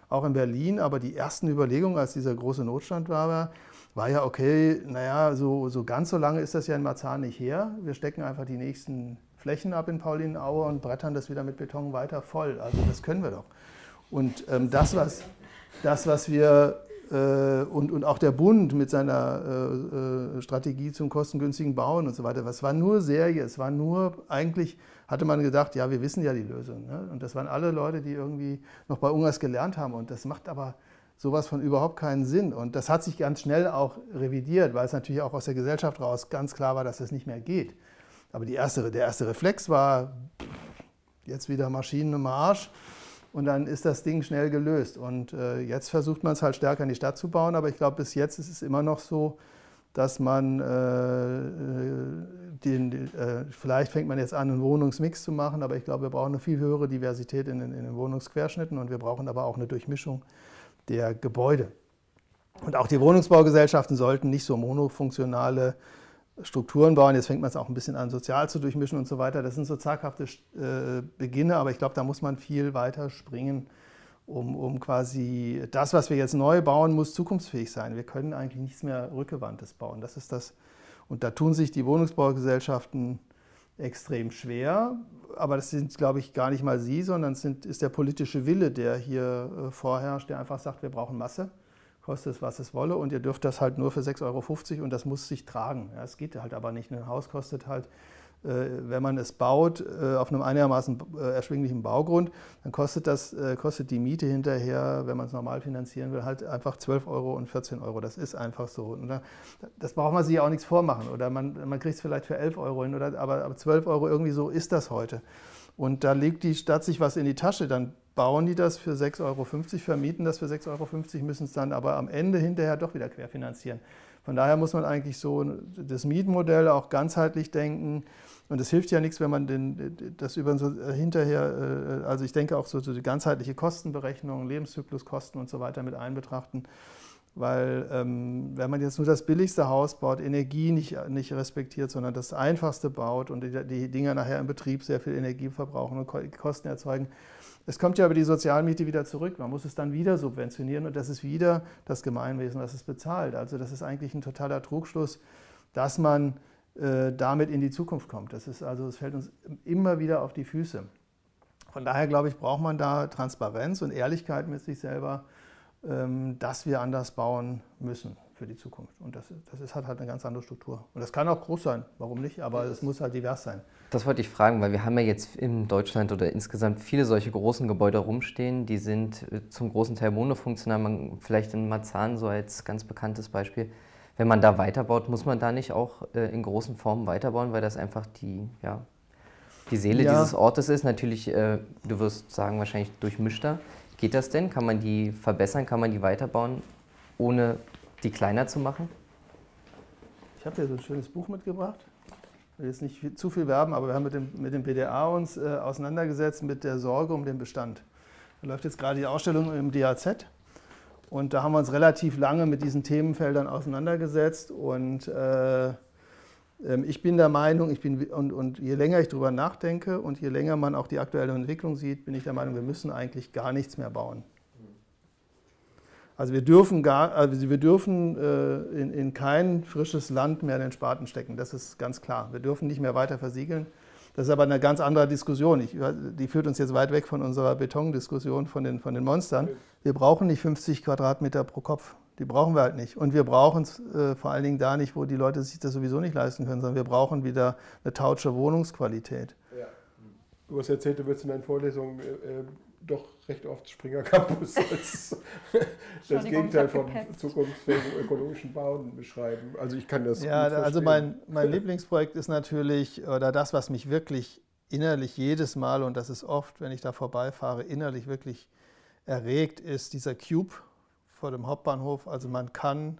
auch in Berlin. Aber die ersten Überlegungen, als dieser große Notstand war, war ja, okay, naja, so, so ganz so lange ist das ja in Marzahn nicht her. Wir stecken einfach die nächsten Flächen ab in Paulinenaue und brettern das wieder mit Beton weiter voll. Also das können wir doch. Und ähm, das, was, das, was wir äh, und, und auch der Bund mit seiner äh, äh, Strategie zum kostengünstigen Bauen und so weiter, was war nur Serie, es war nur, eigentlich hatte man gedacht, ja, wir wissen ja die Lösung. Ne? Und das waren alle Leute, die irgendwie noch bei Ungas gelernt haben. Und das macht aber sowas von überhaupt keinen Sinn. Und das hat sich ganz schnell auch revidiert, weil es natürlich auch aus der Gesellschaft raus ganz klar war, dass das nicht mehr geht. Aber die erste, der erste Reflex war, jetzt wieder Maschinen im Arsch. Und dann ist das Ding schnell gelöst. Und äh, jetzt versucht man es halt stärker in die Stadt zu bauen. Aber ich glaube, bis jetzt ist es immer noch so, dass man äh, äh den, äh, vielleicht fängt man jetzt an, einen Wohnungsmix zu machen, aber ich glaube, wir brauchen eine viel höhere Diversität in, in den Wohnungsquerschnitten und wir brauchen aber auch eine Durchmischung der Gebäude. Und auch die Wohnungsbaugesellschaften sollten nicht so monofunktionale Strukturen bauen. Jetzt fängt man es auch ein bisschen an, sozial zu durchmischen und so weiter. Das sind so zaghafte äh, Beginne, aber ich glaube, da muss man viel weiter springen, um, um quasi das, was wir jetzt neu bauen, muss zukunftsfähig sein. Wir können eigentlich nichts mehr Rückgewandtes bauen. Das ist das. Und da tun sich die Wohnungsbaugesellschaften extrem schwer. Aber das sind, glaube ich, gar nicht mal sie, sondern es ist der politische Wille, der hier äh, vorherrscht, der einfach sagt, wir brauchen Masse kostet es, was es wolle und ihr dürft das halt nur für 6,50 Euro und das muss sich tragen. Ja, es geht halt aber nicht. Ein Haus kostet halt, äh, wenn man es baut, äh, auf einem einigermaßen äh, erschwinglichen Baugrund, dann kostet, das, äh, kostet die Miete hinterher, wenn man es normal finanzieren will, halt einfach 12 Euro und 14 Euro. Das ist einfach so. Und da, das braucht man sich ja auch nichts vormachen. Oder man, man kriegt es vielleicht für 11 Euro hin, oder, aber, aber 12 Euro irgendwie so ist das heute. Und da legt die Stadt sich was in die Tasche, dann bauen die das für 6,50 Euro, vermieten das für 6,50 Euro, müssen es dann aber am Ende hinterher doch wieder querfinanzieren. Von daher muss man eigentlich so das Mietmodell auch ganzheitlich denken. Und es hilft ja nichts, wenn man den, das über so hinterher, äh, also ich denke auch so, so die ganzheitliche Kostenberechnung, Lebenszykluskosten und so weiter mit einbetrachten. Weil ähm, wenn man jetzt nur das billigste Haus baut, Energie nicht, nicht respektiert, sondern das einfachste baut und die, die Dinger nachher im Betrieb sehr viel Energie verbrauchen und Kosten erzeugen, es kommt ja über die Sozialmiete wieder zurück. Man muss es dann wieder subventionieren und das ist wieder das Gemeinwesen, das es bezahlt. Also das ist eigentlich ein totaler Trugschluss, dass man äh, damit in die Zukunft kommt. Das ist also, es fällt uns immer wieder auf die Füße. Von daher glaube ich, braucht man da Transparenz und Ehrlichkeit mit sich selber, ähm, dass wir anders bauen müssen für die Zukunft. Und das, das ist, hat halt eine ganz andere Struktur. Und das kann auch groß sein, warum nicht, aber es muss halt divers sein. Das wollte ich fragen, weil wir haben ja jetzt in Deutschland oder insgesamt viele solche großen Gebäude rumstehen, die sind äh, zum großen Teil monofunktional, man, vielleicht in Marzahn so als ganz bekanntes Beispiel. Wenn man da weiterbaut, muss man da nicht auch äh, in großen Formen weiterbauen, weil das einfach die, ja, die Seele ja. dieses Ortes ist. Natürlich, äh, du wirst sagen, wahrscheinlich durchmischter. Geht das denn? Kann man die verbessern? Kann man die weiterbauen, ohne die kleiner zu machen? Ich habe hier so ein schönes Buch mitgebracht. Ich will jetzt nicht viel, zu viel werben, aber wir haben mit dem, mit dem PDA uns äh, auseinandergesetzt mit der Sorge um den Bestand. Da läuft jetzt gerade die Ausstellung im DAZ. Und da haben wir uns relativ lange mit diesen Themenfeldern auseinandergesetzt. Und äh, ähm, ich bin der Meinung, ich bin, und, und je länger ich darüber nachdenke und je länger man auch die aktuelle Entwicklung sieht, bin ich der Meinung, wir müssen eigentlich gar nichts mehr bauen. Also wir dürfen, gar, also wir dürfen äh, in, in, kein frisches Land mehr den Spaten stecken, das ist ganz klar. Wir dürfen nicht mehr weiter versiegeln. Das ist aber eine ganz andere Diskussion. Ich, die führt uns jetzt weit weg von unserer Betondiskussion von den, von den Monstern. Wir brauchen nicht 50 Quadratmeter pro Kopf. Die brauchen wir halt nicht. Und wir brauchen es äh, vor allen Dingen da nicht, wo die Leute sich das sowieso nicht leisten können, sondern wir brauchen wieder eine tautsche Wohnungsqualität. Ja. Du hast erzählt, du würdest in deinen Vorlesungen äh, doch recht oft Springer Campus als (laughs) das Gegenteil von zukunftsfähigen ökologischen Bauen beschreiben. Also ich kann das Ja, also mein, mein (laughs) Lieblingsprojekt ist natürlich, oder das, was mich wirklich innerlich jedes Mal, und das ist oft, wenn ich da vorbeifahre, innerlich wirklich erregt, ist dieser Cube vor dem Hauptbahnhof. Also man kann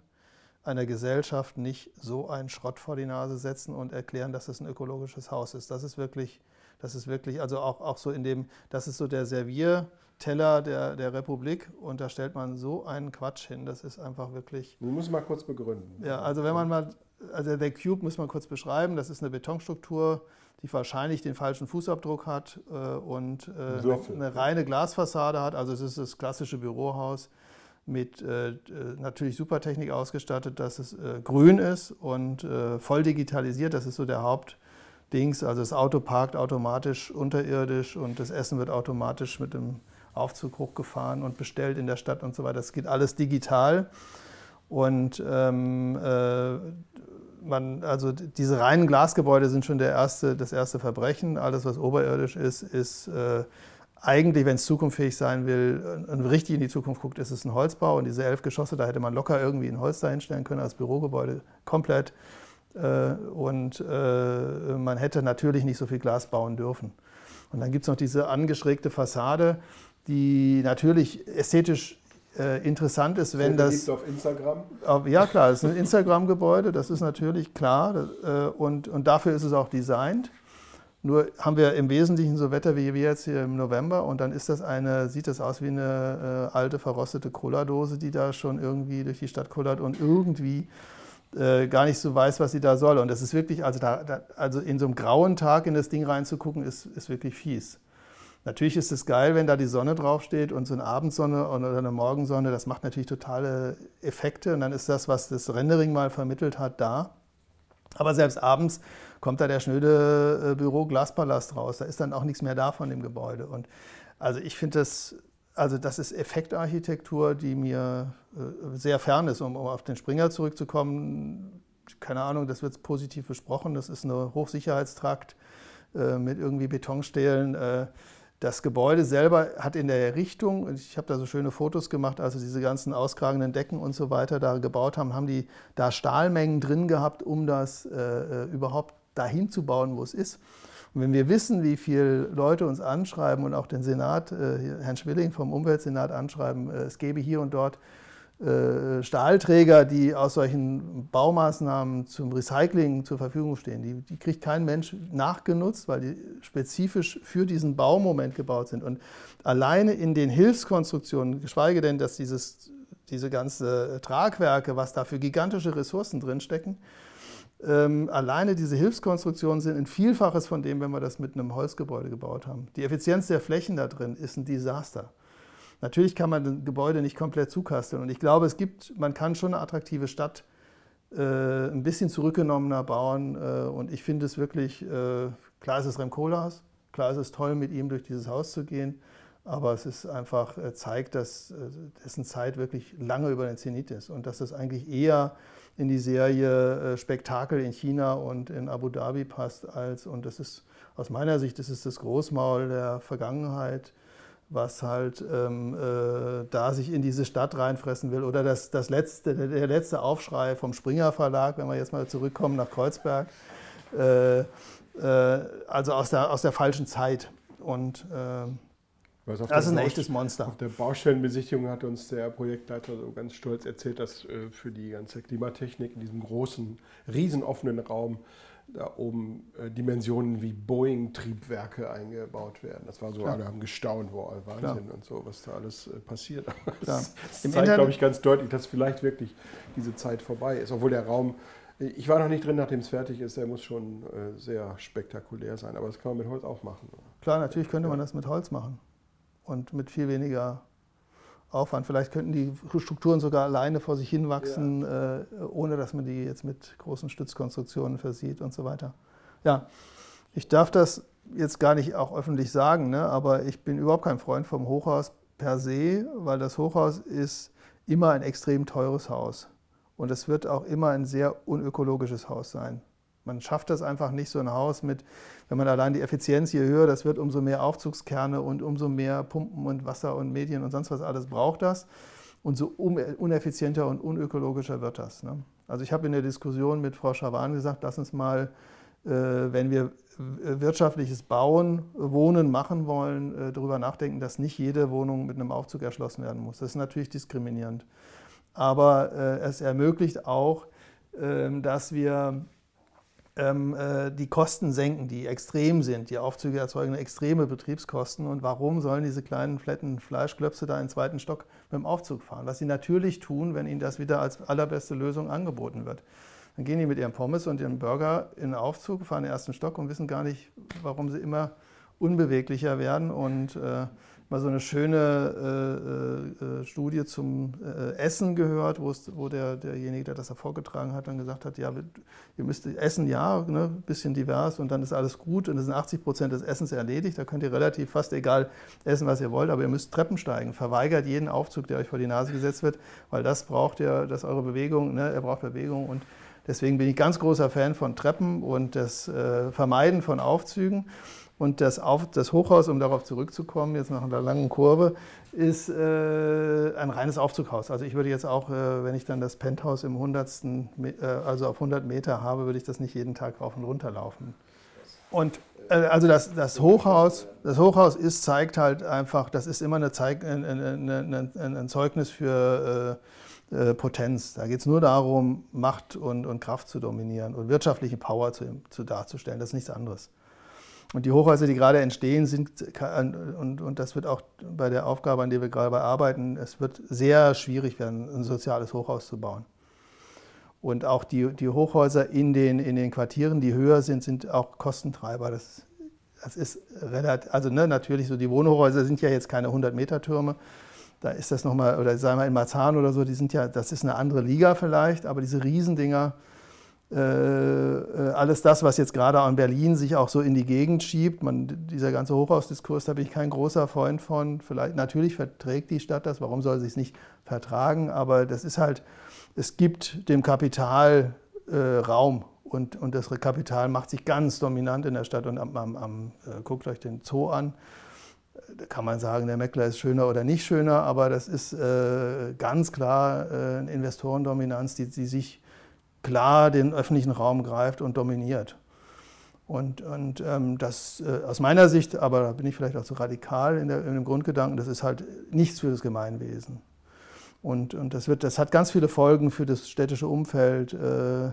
einer Gesellschaft nicht so einen Schrott vor die Nase setzen und erklären, dass es ein ökologisches Haus ist. Das ist wirklich das ist wirklich, also auch, auch so in dem, das ist so der Servierteller der, der Republik und da stellt man so einen Quatsch hin. Das ist einfach wirklich. Du musst mal kurz begründen. Ja, also wenn man mal, also der Cube muss man kurz beschreiben, das ist eine Betonstruktur, die wahrscheinlich den falschen Fußabdruck hat äh, und äh, eine, eine reine Glasfassade hat. Also es ist das klassische Bürohaus mit äh, natürlich Supertechnik ausgestattet, dass es äh, grün ist und äh, voll digitalisiert. Das ist so der Haupt, Dings. Also das Auto parkt automatisch unterirdisch und das Essen wird automatisch mit dem Aufzug hochgefahren und bestellt in der Stadt und so weiter. Das geht alles digital. Und ähm, äh, man, also diese reinen Glasgebäude sind schon der erste, das erste Verbrechen. Alles, was oberirdisch ist, ist äh, eigentlich, wenn es zukunftsfähig sein will und richtig in die Zukunft guckt, ist es ein Holzbau. Und diese elf Geschosse, da hätte man locker irgendwie ein Holz dahinstellen können als Bürogebäude, komplett. Äh, und äh, man hätte natürlich nicht so viel Glas bauen dürfen. Und dann gibt es noch diese angeschrägte Fassade, die natürlich ästhetisch äh, interessant ist, wenn das. Liegt auf Instagram? Ja, klar, es ist ein Instagram-Gebäude, das ist natürlich klar. Und, und dafür ist es auch designt. Nur haben wir im Wesentlichen so Wetter wie wir jetzt hier im November und dann ist das eine, sieht das aus wie eine alte verrostete Cola-Dose, die da schon irgendwie durch die Stadt kullert und irgendwie äh, gar nicht so weiß, was sie da soll. Und das ist wirklich, also, da, da, also in so einem grauen Tag in das Ding reinzugucken, ist, ist wirklich fies. Natürlich ist es geil, wenn da die Sonne draufsteht und so eine Abendsonne oder eine Morgensonne, das macht natürlich totale Effekte und dann ist das, was das Rendering mal vermittelt hat, da. Aber selbst abends kommt da der schnöde äh, Büro Glaspalast raus. Da ist dann auch nichts mehr da von dem Gebäude. Und also ich finde das, also das ist Effektarchitektur, die mir äh, sehr fern ist, um, auf den Springer zurückzukommen. Keine Ahnung, das wird positiv besprochen. Das ist ein Hochsicherheitstrakt äh, mit irgendwie Betonstählen. Äh, das Gebäude selber hat in der Richtung, ich habe da so schöne Fotos gemacht, also diese ganzen auskragenden Decken und so weiter da gebaut haben, haben die da Stahlmengen drin gehabt, um das überhaupt dahin zu bauen, wo es ist. Und wenn wir wissen, wie viele Leute uns anschreiben und auch den Senat, äh, Herrn Schwilling vom Umweltsenat anschreiben, äh, es gäbe hier und dort äh, Stahlträger, die aus solchen Baumaßnahmen zum Recycling zur Verfügung stehen. Die, die, kriegt kein Mensch nachgenutzt, weil die spezifisch für diesen Baumoment gebaut sind. Und alleine in den Hilfskonstruktionen, geschweige denn, dass dieses, diese ganzen Tragwerke, was da für gigantische Ressourcen drinstecken, ähm, alleine diese Hilfskonstruktionen sind ein Vielfaches von dem, wenn wir das mit einem Holzgebäude gebaut haben. Die Effizienz der Flächen da drin ist ein Desaster. Natürlich kann man ein Gebäude nicht komplett zukasteln. Und ich glaube, es gibt, man kann schon eine attraktive Stadt äh, ein bisschen zurückgenommener bauen. Äh, und ich finde es wirklich, äh, klar ist es Rem Koolhaas, klar ist es toll, mit ihm durch dieses Haus zu gehen. Aber es ist einfach, äh, zeigt, dass äh, dessen Zeit wirklich lange über den Zenit ist und dass es eigentlich eher in die Serie äh, Spektakel in China und in Abu Dhabi passt als, und das ist aus meiner Sicht, das ist das Großmaul der Vergangenheit, was halt ähm, äh, da sich in diese Stadt reinfressen will. Oder das, das letzte, der letzte Aufschrei vom Springer Verlag, wenn wir jetzt mal zurückkommen nach Kreuzberg, äh, äh, also aus der, aus der falschen Zeit. Und äh, das ist ein echtes Monster. Auf der Baustellenbesichtigung hat uns der Projektleiter so ganz stolz erzählt, dass äh, für die ganze Klimatechnik in diesem großen, riesenoffenen Raum da oben äh, Dimensionen wie Boeing-Triebwerke eingebaut werden. Das war so, Klar. alle haben gestaunt, wow, Wahnsinn Klar. und so, was da alles äh, passiert. (laughs) Das, das zeigt, glaube ich, ganz deutlich, dass vielleicht wirklich diese Zeit vorbei ist. Obwohl der Raum, ich war noch nicht drin, nachdem es fertig ist, der muss schon sehr spektakulär sein. Aber das kann man mit Holz auch machen. Klar, natürlich könnte man das mit Holz machen und mit viel weniger Aufwand. Vielleicht könnten die Strukturen sogar alleine vor sich hin wachsen, ja. äh, ohne dass man die jetzt mit großen Stützkonstruktionen versieht und so weiter. Ja, ich darf das jetzt gar nicht auch öffentlich sagen, ne? aber ich bin überhaupt kein Freund vom Hochhaus per se, weil das Hochhaus ist immer ein extrem teures Haus. Und es wird auch immer ein sehr unökologisches Haus sein. Man schafft das einfach nicht, so ein Haus mit, wenn man allein die Effizienz je höher, das wird umso mehr Aufzugskerne und umso mehr Pumpen und Wasser und Medien und sonst was alles braucht das. Und so uneffizienter und unökologischer wird das. Ne? Also ich habe in der Diskussion mit Frau Schawan gesagt, lass uns mal, äh, wenn wir wirtschaftliches Bauen, Wohnen machen wollen, äh, darüber nachdenken, dass nicht jede Wohnung mit einem Aufzug erschlossen werden muss. Das ist natürlich diskriminierend. Aber äh, es ermöglicht auch, ähm, dass wir ähm, äh, die Kosten senken, die extrem sind. Die Aufzüge erzeugen extreme Betriebskosten. Und warum sollen diese kleinen fletten Fleischklöpse da in zweiten Stock mit dem Aufzug fahren? Was sie natürlich tun, wenn ihnen das wieder als allerbeste Lösung angeboten wird. Dann gehen die mit ihrem Pommes und ihrem Burger in den Aufzug, fahren den ersten Stock und wissen gar nicht, warum sie immer unbeweglicher werden und äh, mal so eine schöne äh, äh, Studie zum äh, Essen gehört, wo der, derjenige, der das hervorgetragen hat, dann gesagt hat, ja, ihr müsst essen, ja, ne, bisschen divers und dann ist alles gut und es sind 80 Prozent des Essens erledigt. Da könnt ihr relativ fast egal essen, was ihr wollt, aber ihr müsst Treppen steigen. Verweigert jeden Aufzug, der euch vor die Nase gesetzt wird, weil das braucht ihr, das eure Bewegung, ne, er braucht Bewegung und Deswegen bin ich ganz großer Fan von Treppen und das äh, Vermeiden von Aufzügen. Und das, Auf, das Hochhaus, um darauf zurückzukommen, jetzt nach einer langen Kurve, ist äh, ein reines Aufzughaus. Also ich würde jetzt auch, äh, wenn ich dann das Penthouse im 100. Äh, also auf 100 Meter habe, würde ich das nicht jeden Tag rauf und runter laufen. Und äh, also das, das, Hochhaus, das Hochhaus ist, zeigt halt einfach, das ist immer eine Zeig, ein, ein, ein, ein Zeugnis für äh, äh, Potenz. Da geht es nur darum, Macht und, und, Kraft zu dominieren und wirtschaftliche Power zu, zu darzustellen. Das ist nichts anderes. Und die Hochhäuser, die gerade entstehen, sind, und, und das wird auch bei der Aufgabe, an der wir gerade arbeiten, es wird sehr schwierig werden, ein soziales Hochhaus zu bauen. Und auch die, die Hochhäuser in den, in den Quartieren, die höher sind, sind auch Kostentreiber. Das, das ist relativ, also ne, natürlich so, die Wohnhochhäuser sind ja jetzt keine 100-Meter-Türme. Da ist das nochmal, oder sagen wir in Marzahn oder so, die sind ja, das ist eine andere Liga vielleicht, aber diese Riesendinger, alles das, was jetzt gerade in Berlin sich auch so in die Gegend schiebt, man, dieser ganze Hochhausdiskurs, da bin ich kein großer Freund von. Vielleicht, natürlich verträgt die Stadt das, warum soll sie es nicht vertragen? Aber das ist halt, es gibt dem Kapital äh, Raum und, und das Kapital macht sich ganz dominant in der Stadt. Und am, am, am äh, guckt euch den Zoo an. Da kann man sagen, der Meckler ist schöner oder nicht schöner, aber das ist äh, ganz klar äh, eine Investorendominanz, die, die sich klar den öffentlichen Raum greift und dominiert. Und, und ähm, das äh, aus meiner Sicht, aber da bin ich vielleicht auch zu radikal in, der, in, dem Grundgedanken, das ist halt nichts für das Gemeinwesen. Und, und das, wird, das hat ganz viele Folgen für das städtische Umfeld, äh,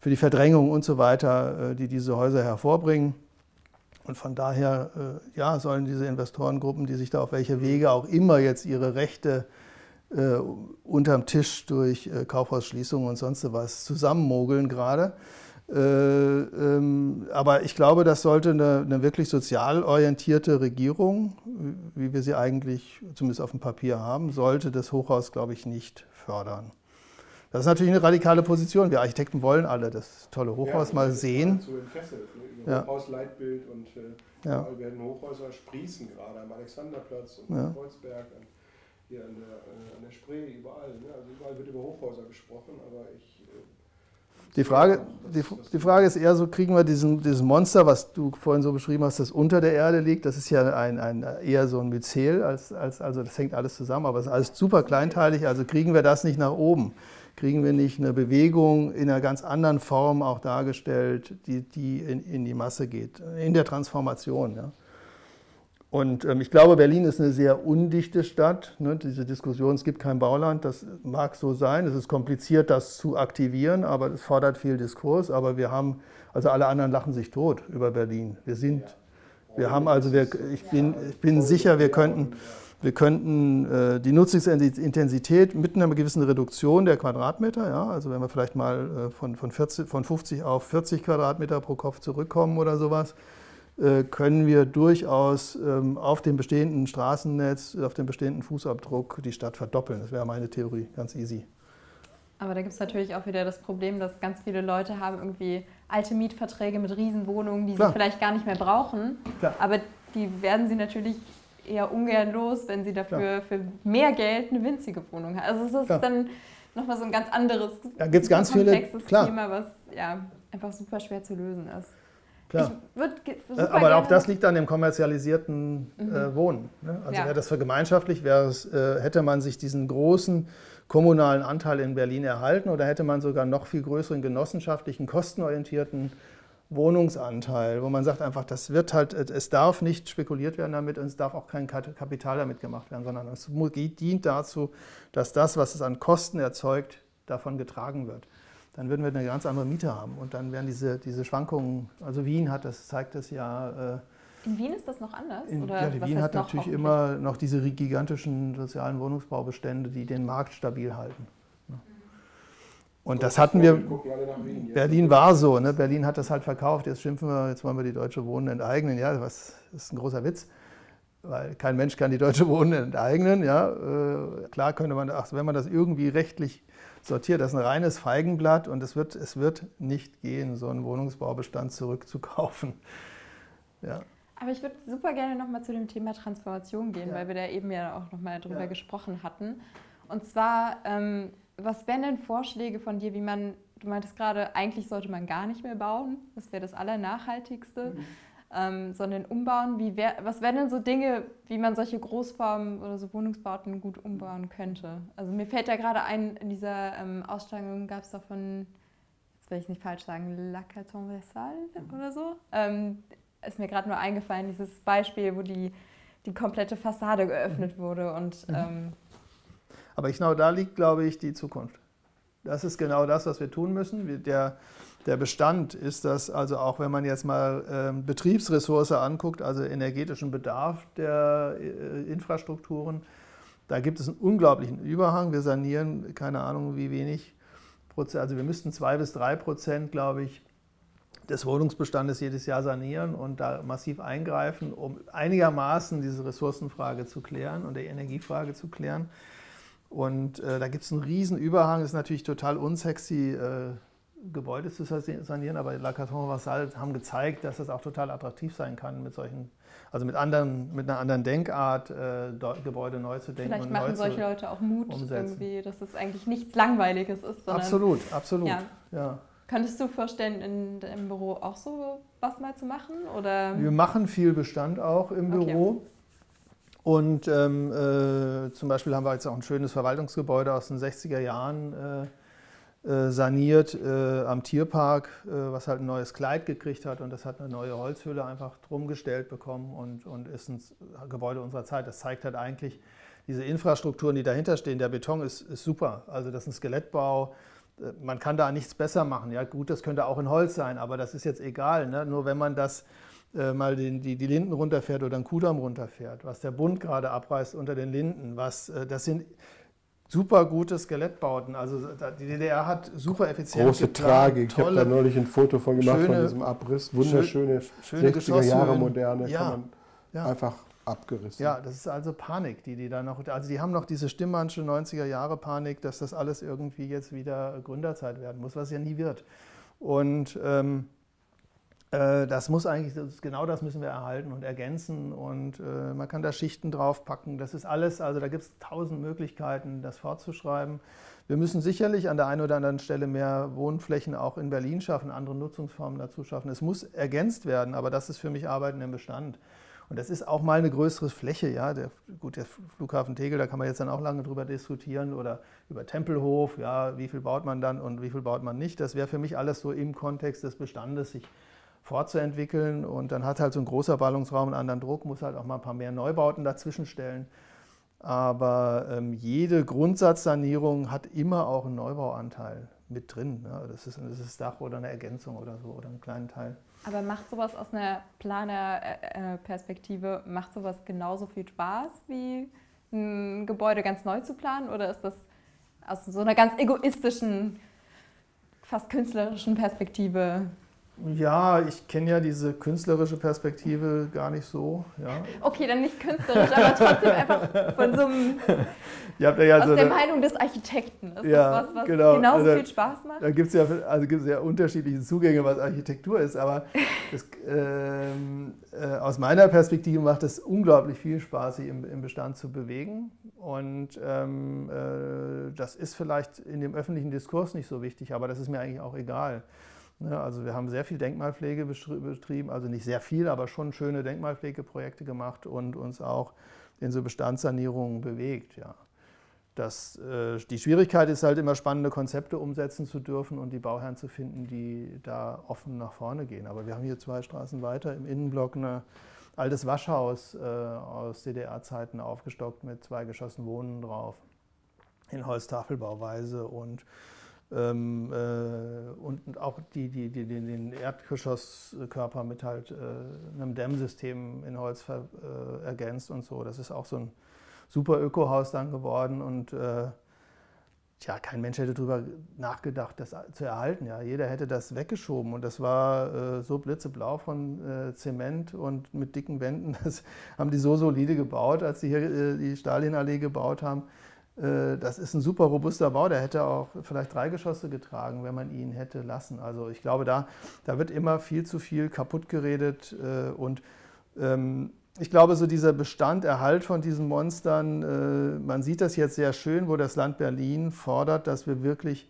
für die Verdrängung und so weiter, äh, die diese Häuser hervorbringen. Und von daher äh, ja, sollen diese Investorengruppen, die sich da auf welche Wege auch immer jetzt ihre Rechte äh, äh, unterm Tisch durch äh, Kaufhausschließungen und sonst was zusammenmogeln gerade. Äh, ähm, aber ich glaube, das sollte eine, eine, wirklich sozial orientierte Regierung, wie wir sie eigentlich zumindest auf dem Papier haben, sollte das Hochhaus, glaube ich, nicht fördern. Das ist natürlich eine radikale Position. Wir Architekten wollen alle das tolle Hochhaus ja, mal sehen. So entfesselt, ne? Über ja. Hochhausleitbild und äh, ja. werden Hochhäuser sprießen gerade am Alexanderplatz und ja. Kreuzberg. Und hier an der, äh, an der Spree, überall. Ne? Also überall wird über Hochhäuser gesprochen, aber ich. Äh, die Frage, die, die Frage ist eher so, kriegen wir diesen, dieses Monster, was du vorhin so beschrieben hast, das unter der Erde liegt, das ist ja ein, ein, eher so ein Myzel, als, als, also das hängt alles zusammen, aber es ist alles super kleinteilig, also kriegen wir das nicht nach oben kriegen wir nicht eine Bewegung in einer ganz anderen Form auch dargestellt, die, die in, in die Masse geht, in der Transformation. Ja. Und ähm, ich glaube, Berlin ist eine sehr undichte Stadt. Ne? Diese Diskussion, es gibt kein Bauland, das mag so sein. Es ist kompliziert, das zu aktivieren, aber es fordert viel Diskurs. Aber wir haben, also alle anderen lachen sich tot über Berlin. Wir sind, wir haben also, wir, ich, bin, ich bin sicher, wir könnten, wir könnten äh, die Nutzungsintensität mit einer gewissen Reduktion der Quadratmeter, ja, also wenn wir vielleicht mal äh, von, von, 40, von 50 auf 40 Quadratmeter pro Kopf zurückkommen oder sowas, können wir durchaus ähm, auf dem bestehenden Straßennetz, auf dem bestehenden Fußabdruck die Stadt verdoppeln. Das wäre meine Theorie, ganz easy. Aber da gibt es natürlich auch wieder das Problem, dass ganz viele Leute haben irgendwie alte Mietverträge mit Riesenwohnungen, die Klar. sie vielleicht gar nicht mehr brauchen. Klar. Aber die werden sie natürlich eher ungern los, wenn sie dafür für mehr Geld eine winzige Wohnung haben. Also es ist Klar. dann nochmal so ein ganz anderes, da gibt's ganz komplexes viele, Thema, was ja, einfach super schwer zu lösen ist. Klar. Äh, aber auch das liegt an dem kommerzialisierten mhm. äh, Wohnen. Ne? Also ja. wäre das vergemeinschaftlich, wäre es, äh, hätte man sich diesen großen kommunalen Anteil in Berlin erhalten oder hätte man sogar noch viel größeren genossenschaftlichen, kostenorientierten Wohnungsanteil, wo man sagt einfach, das wird halt, es darf nicht spekuliert werden damit und es darf auch kein Kapital damit gemacht werden, sondern es dient dazu, dass das, was es an Kosten erzeugt, davon getragen wird dann würden wir eine ganz andere Miete haben. Und dann wären diese, diese Schwankungen, also Wien hat das, zeigt das ja. Äh, in Wien ist das noch anders? In, oder ja, die Wien hat natürlich immer noch diese gigantischen sozialen Wohnungsbaubestände, die den Markt stabil halten. Und das hatten wir. Berlin war so, ne? Berlin hat das halt verkauft. Jetzt schimpfen wir, jetzt wollen wir die Deutsche Wohnen enteignen. Ja, was ist ein großer Witz, weil kein Mensch kann die Deutsche Wohnen enteignen. Ja, äh, klar könnte man, ach, wenn man das irgendwie rechtlich sortiert. Das ist ein reines Feigenblatt und es wird, es wird nicht gehen, so einen Wohnungsbaubestand zurückzukaufen. (laughs) Ja. Aber ich würde super gerne nochmal zu dem Thema Transformation gehen, ja. weil wir da eben ja auch nochmal drüber ja. gesprochen hatten. Und zwar, ähm, was wären denn Vorschläge von dir, wie man, du meintest gerade, eigentlich sollte man gar nicht mehr bauen, das wäre das Allernachhaltigste. Mhm. Ähm, sondern umbauen. Wie wär, was wären denn so Dinge, wie man solche Großformen oder so Wohnungsbauten gut umbauen könnte? Also mir fällt da gerade ein, in dieser ähm, Ausstellung gab es doch von, jetzt will ich nicht falsch sagen, La Carton Versal mhm. oder so. Ähm, ist mir gerade nur eingefallen, dieses Beispiel, wo die, die komplette Fassade geöffnet mhm. wurde. Und, mhm. ähm, Aber genau da liegt, glaube ich, die Zukunft. Das ist genau das, was wir tun müssen. Der, der Bestand ist das, also auch wenn man jetzt mal ähm, Betriebsressource anguckt, also energetischen Bedarf der äh, Infrastrukturen, da gibt es einen unglaublichen Überhang. Wir sanieren, keine Ahnung wie wenig Prozent, also wir müssten zwei bis drei Prozent, glaube ich, des Wohnungsbestandes jedes Jahr sanieren und da massiv eingreifen, um einigermaßen diese Ressourcenfrage zu klären und die Energiefrage zu klären. Und äh, da gibt es einen riesen Überhang. Ist natürlich total unsexy, äh, Gebäude zu sanieren, aber La Carton Vassal haben gezeigt, dass das auch total attraktiv sein kann mit solchen, also mit anderen, mit einer anderen Denkart, äh, Gebäude neu zu denken. Vielleicht machen solche Leute auch Mut umsetzen. irgendwie, dass es eigentlich nichts Langweiliges ist. Sondern, absolut, absolut. Ja. ja. Könntest du vorstellen, in deinem Büro auch so was mal zu machen? Oder? Wir machen viel Bestand auch im okay. Büro. Und ähm, äh, zum Beispiel haben wir jetzt auch ein schönes Verwaltungsgebäude aus den 60er Jahren äh, saniert äh, am Tierpark, äh, was halt ein neues Kleid gekriegt hat und das hat eine neue Holzhülle einfach drum gestellt bekommen und, und ist ein Gebäude unserer Zeit. Das zeigt halt eigentlich diese Infrastrukturen, die dahinter stehen. Der Beton ist, ist super, also das ist ein Skelettbau. Äh, man kann da nichts besser machen. Ja, gut, das könnte auch in Holz sein, aber das ist jetzt egal. Ne? Nur wenn man das äh, mal den, die, die Linden runterfährt oder einen Kudamm runterfährt, was der Bund gerade abreißt unter den Linden, was, äh, das sind super gute Skelettbauten. Also die DDR hat super effizient Große geplant, Tragik. Ich habe da neulich ein Foto von gemacht schöne, von diesem Abriss. Wunderschöne schöne 60er Jahre moderne. Ja, kann man ja. einfach abgerissen. Ja, das ist also Panik, die die da noch. Also die haben noch diese stimmmannsche 90er Jahre Panik, dass das alles irgendwie jetzt wieder Gründerzeit werden muss, was ja nie wird. Und ähm, äh, das muss eigentlich, das genau das müssen wir erhalten und ergänzen und äh, man kann da Schichten draufpacken. Das ist alles, also da gibt es tausend Möglichkeiten, das fortzuschreiben. Wir müssen sicherlich an der einen oder anderen Stelle mehr Wohnflächen auch in Berlin schaffen, andere Nutzungsformen dazu schaffen. Es muss ergänzt werden, aber das ist für mich Arbeiten im Bestand. Und das ist auch mal eine größere Fläche. Ja? Der, gut, der Flughafen Tegel, da kann man jetzt dann auch lange drüber diskutieren oder über Tempelhof, ja, wie viel baut man dann und wie viel baut man nicht. Das wäre für mich alles so im Kontext des Bestandes, sich fortzuentwickeln. Und dann hat halt so ein großer Ballungsraum einen anderen Druck, muss halt auch mal ein paar mehr Neubauten dazwischen stellen. Aber ähm, jede Grundsatzsanierung hat immer auch einen Neubauanteil mit drin. Ne? Das, ist, das ist Dach oder eine Ergänzung oder so oder einen kleinen Teil. Aber macht sowas aus einer Planerperspektive, macht sowas genauso viel Spaß wie ein Gebäude ganz neu zu planen? Oder ist das aus so einer ganz egoistischen, fast künstlerischen Perspektive ja, ich kenne ja diese künstlerische Perspektive gar nicht so. Ja. Okay, dann nicht künstlerisch, aber trotzdem einfach von so einem. (laughs) ja aus so der Meinung des Architekten. Ist ja, das was, was genau. genauso also, viel Spaß macht? Da gibt es ja, also gibt's ja unterschiedliche Zugänge, was Architektur ist, aber das, ähm, äh, aus meiner Perspektive macht es unglaublich viel Spaß, sich im, im Bestand zu bewegen. Und ähm, äh, das ist vielleicht in dem öffentlichen Diskurs nicht so wichtig, aber das ist mir eigentlich auch egal. Ne, also wir haben sehr viel Denkmalpflege betrieben, also nicht sehr viel, aber schon schöne Denkmalpflegeprojekte gemacht und uns auch in so Bestandssanierungen bewegt. Ja. Das, äh, die Schwierigkeit ist halt immer spannende Konzepte umsetzen zu dürfen und die Bauherren zu finden, die da offen nach vorne gehen. Aber wir haben hier zwei Straßen weiter im Innenblock ein altes Waschhaus äh, aus DDR-Zeiten aufgestockt mit zwei Geschossen Wohnen drauf in Holztafelbauweise und ähm, äh, und auch die, die, die, den Erdgeschosskörper mit halt äh, einem Dämmsystem in Holz ver, äh, ergänzt und so. Das ist auch so ein super Ökohaus dann geworden und äh, tja, kein Mensch hätte darüber nachgedacht, das zu erhalten. Ja. Jeder hätte das weggeschoben und das war äh, so blitzeblau von äh, Zement und mit dicken Wänden. (laughs) Das haben die so solide gebaut, als sie hier die Stalinallee gebaut haben das ist ein super robuster Bau, der hätte auch vielleicht drei Geschosse getragen, wenn man ihn hätte lassen. Also ich glaube, da, da wird immer viel zu viel kaputt geredet äh, und ähm, ich glaube, so dieser Bestand, Erhalt von diesen Monstern, äh, man sieht das jetzt sehr schön, wo das Land Berlin fordert, dass wir wirklich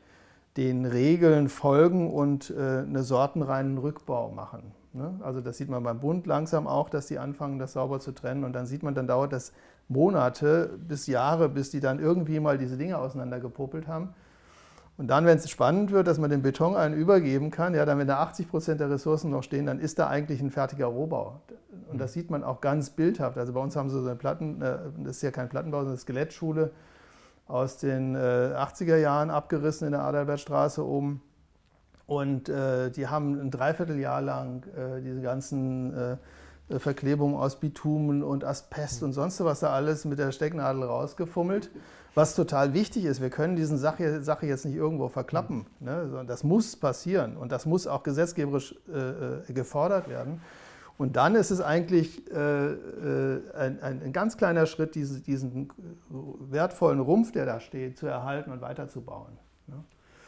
den Regeln folgen und einen sortenreinen Rückbau machen. Ne? Also das sieht man beim Bund langsam auch, dass die anfangen, das sauber zu trennen. Und dann sieht man, dann dauert das Monate bis Jahre, bis die dann irgendwie mal diese Dinge auseinandergepopelt haben. Und dann, wenn es spannend wird, dass man den Beton einen übergeben kann, ja, dann, wenn da 80 Prozent der Ressourcen noch stehen, dann ist da eigentlich ein fertiger Rohbau. Und das sieht man auch ganz bildhaft. Also bei uns haben sie so eine Platten, äh, das ist ja kein Plattenbau, sondern eine Skelettschule aus den 80er äh, Jahren abgerissen in der Adalbertstraße oben. Und äh, die haben ein Dreivierteljahr lang diese ganzen Verklebungen aus Bitumen und Asbest und sonst was da alles mit der Stecknadel rausgefummelt. Was total wichtig ist, wir können diese Sache, Sache jetzt nicht irgendwo verklappen. Ne? Das muss passieren und das muss auch gesetzgeberisch äh, äh, gefordert werden. Und dann ist es eigentlich äh, äh ein, ein, ganz kleiner Schritt, diese, diesen wertvollen Rumpf, der da steht, zu erhalten und weiterzubauen. Ne?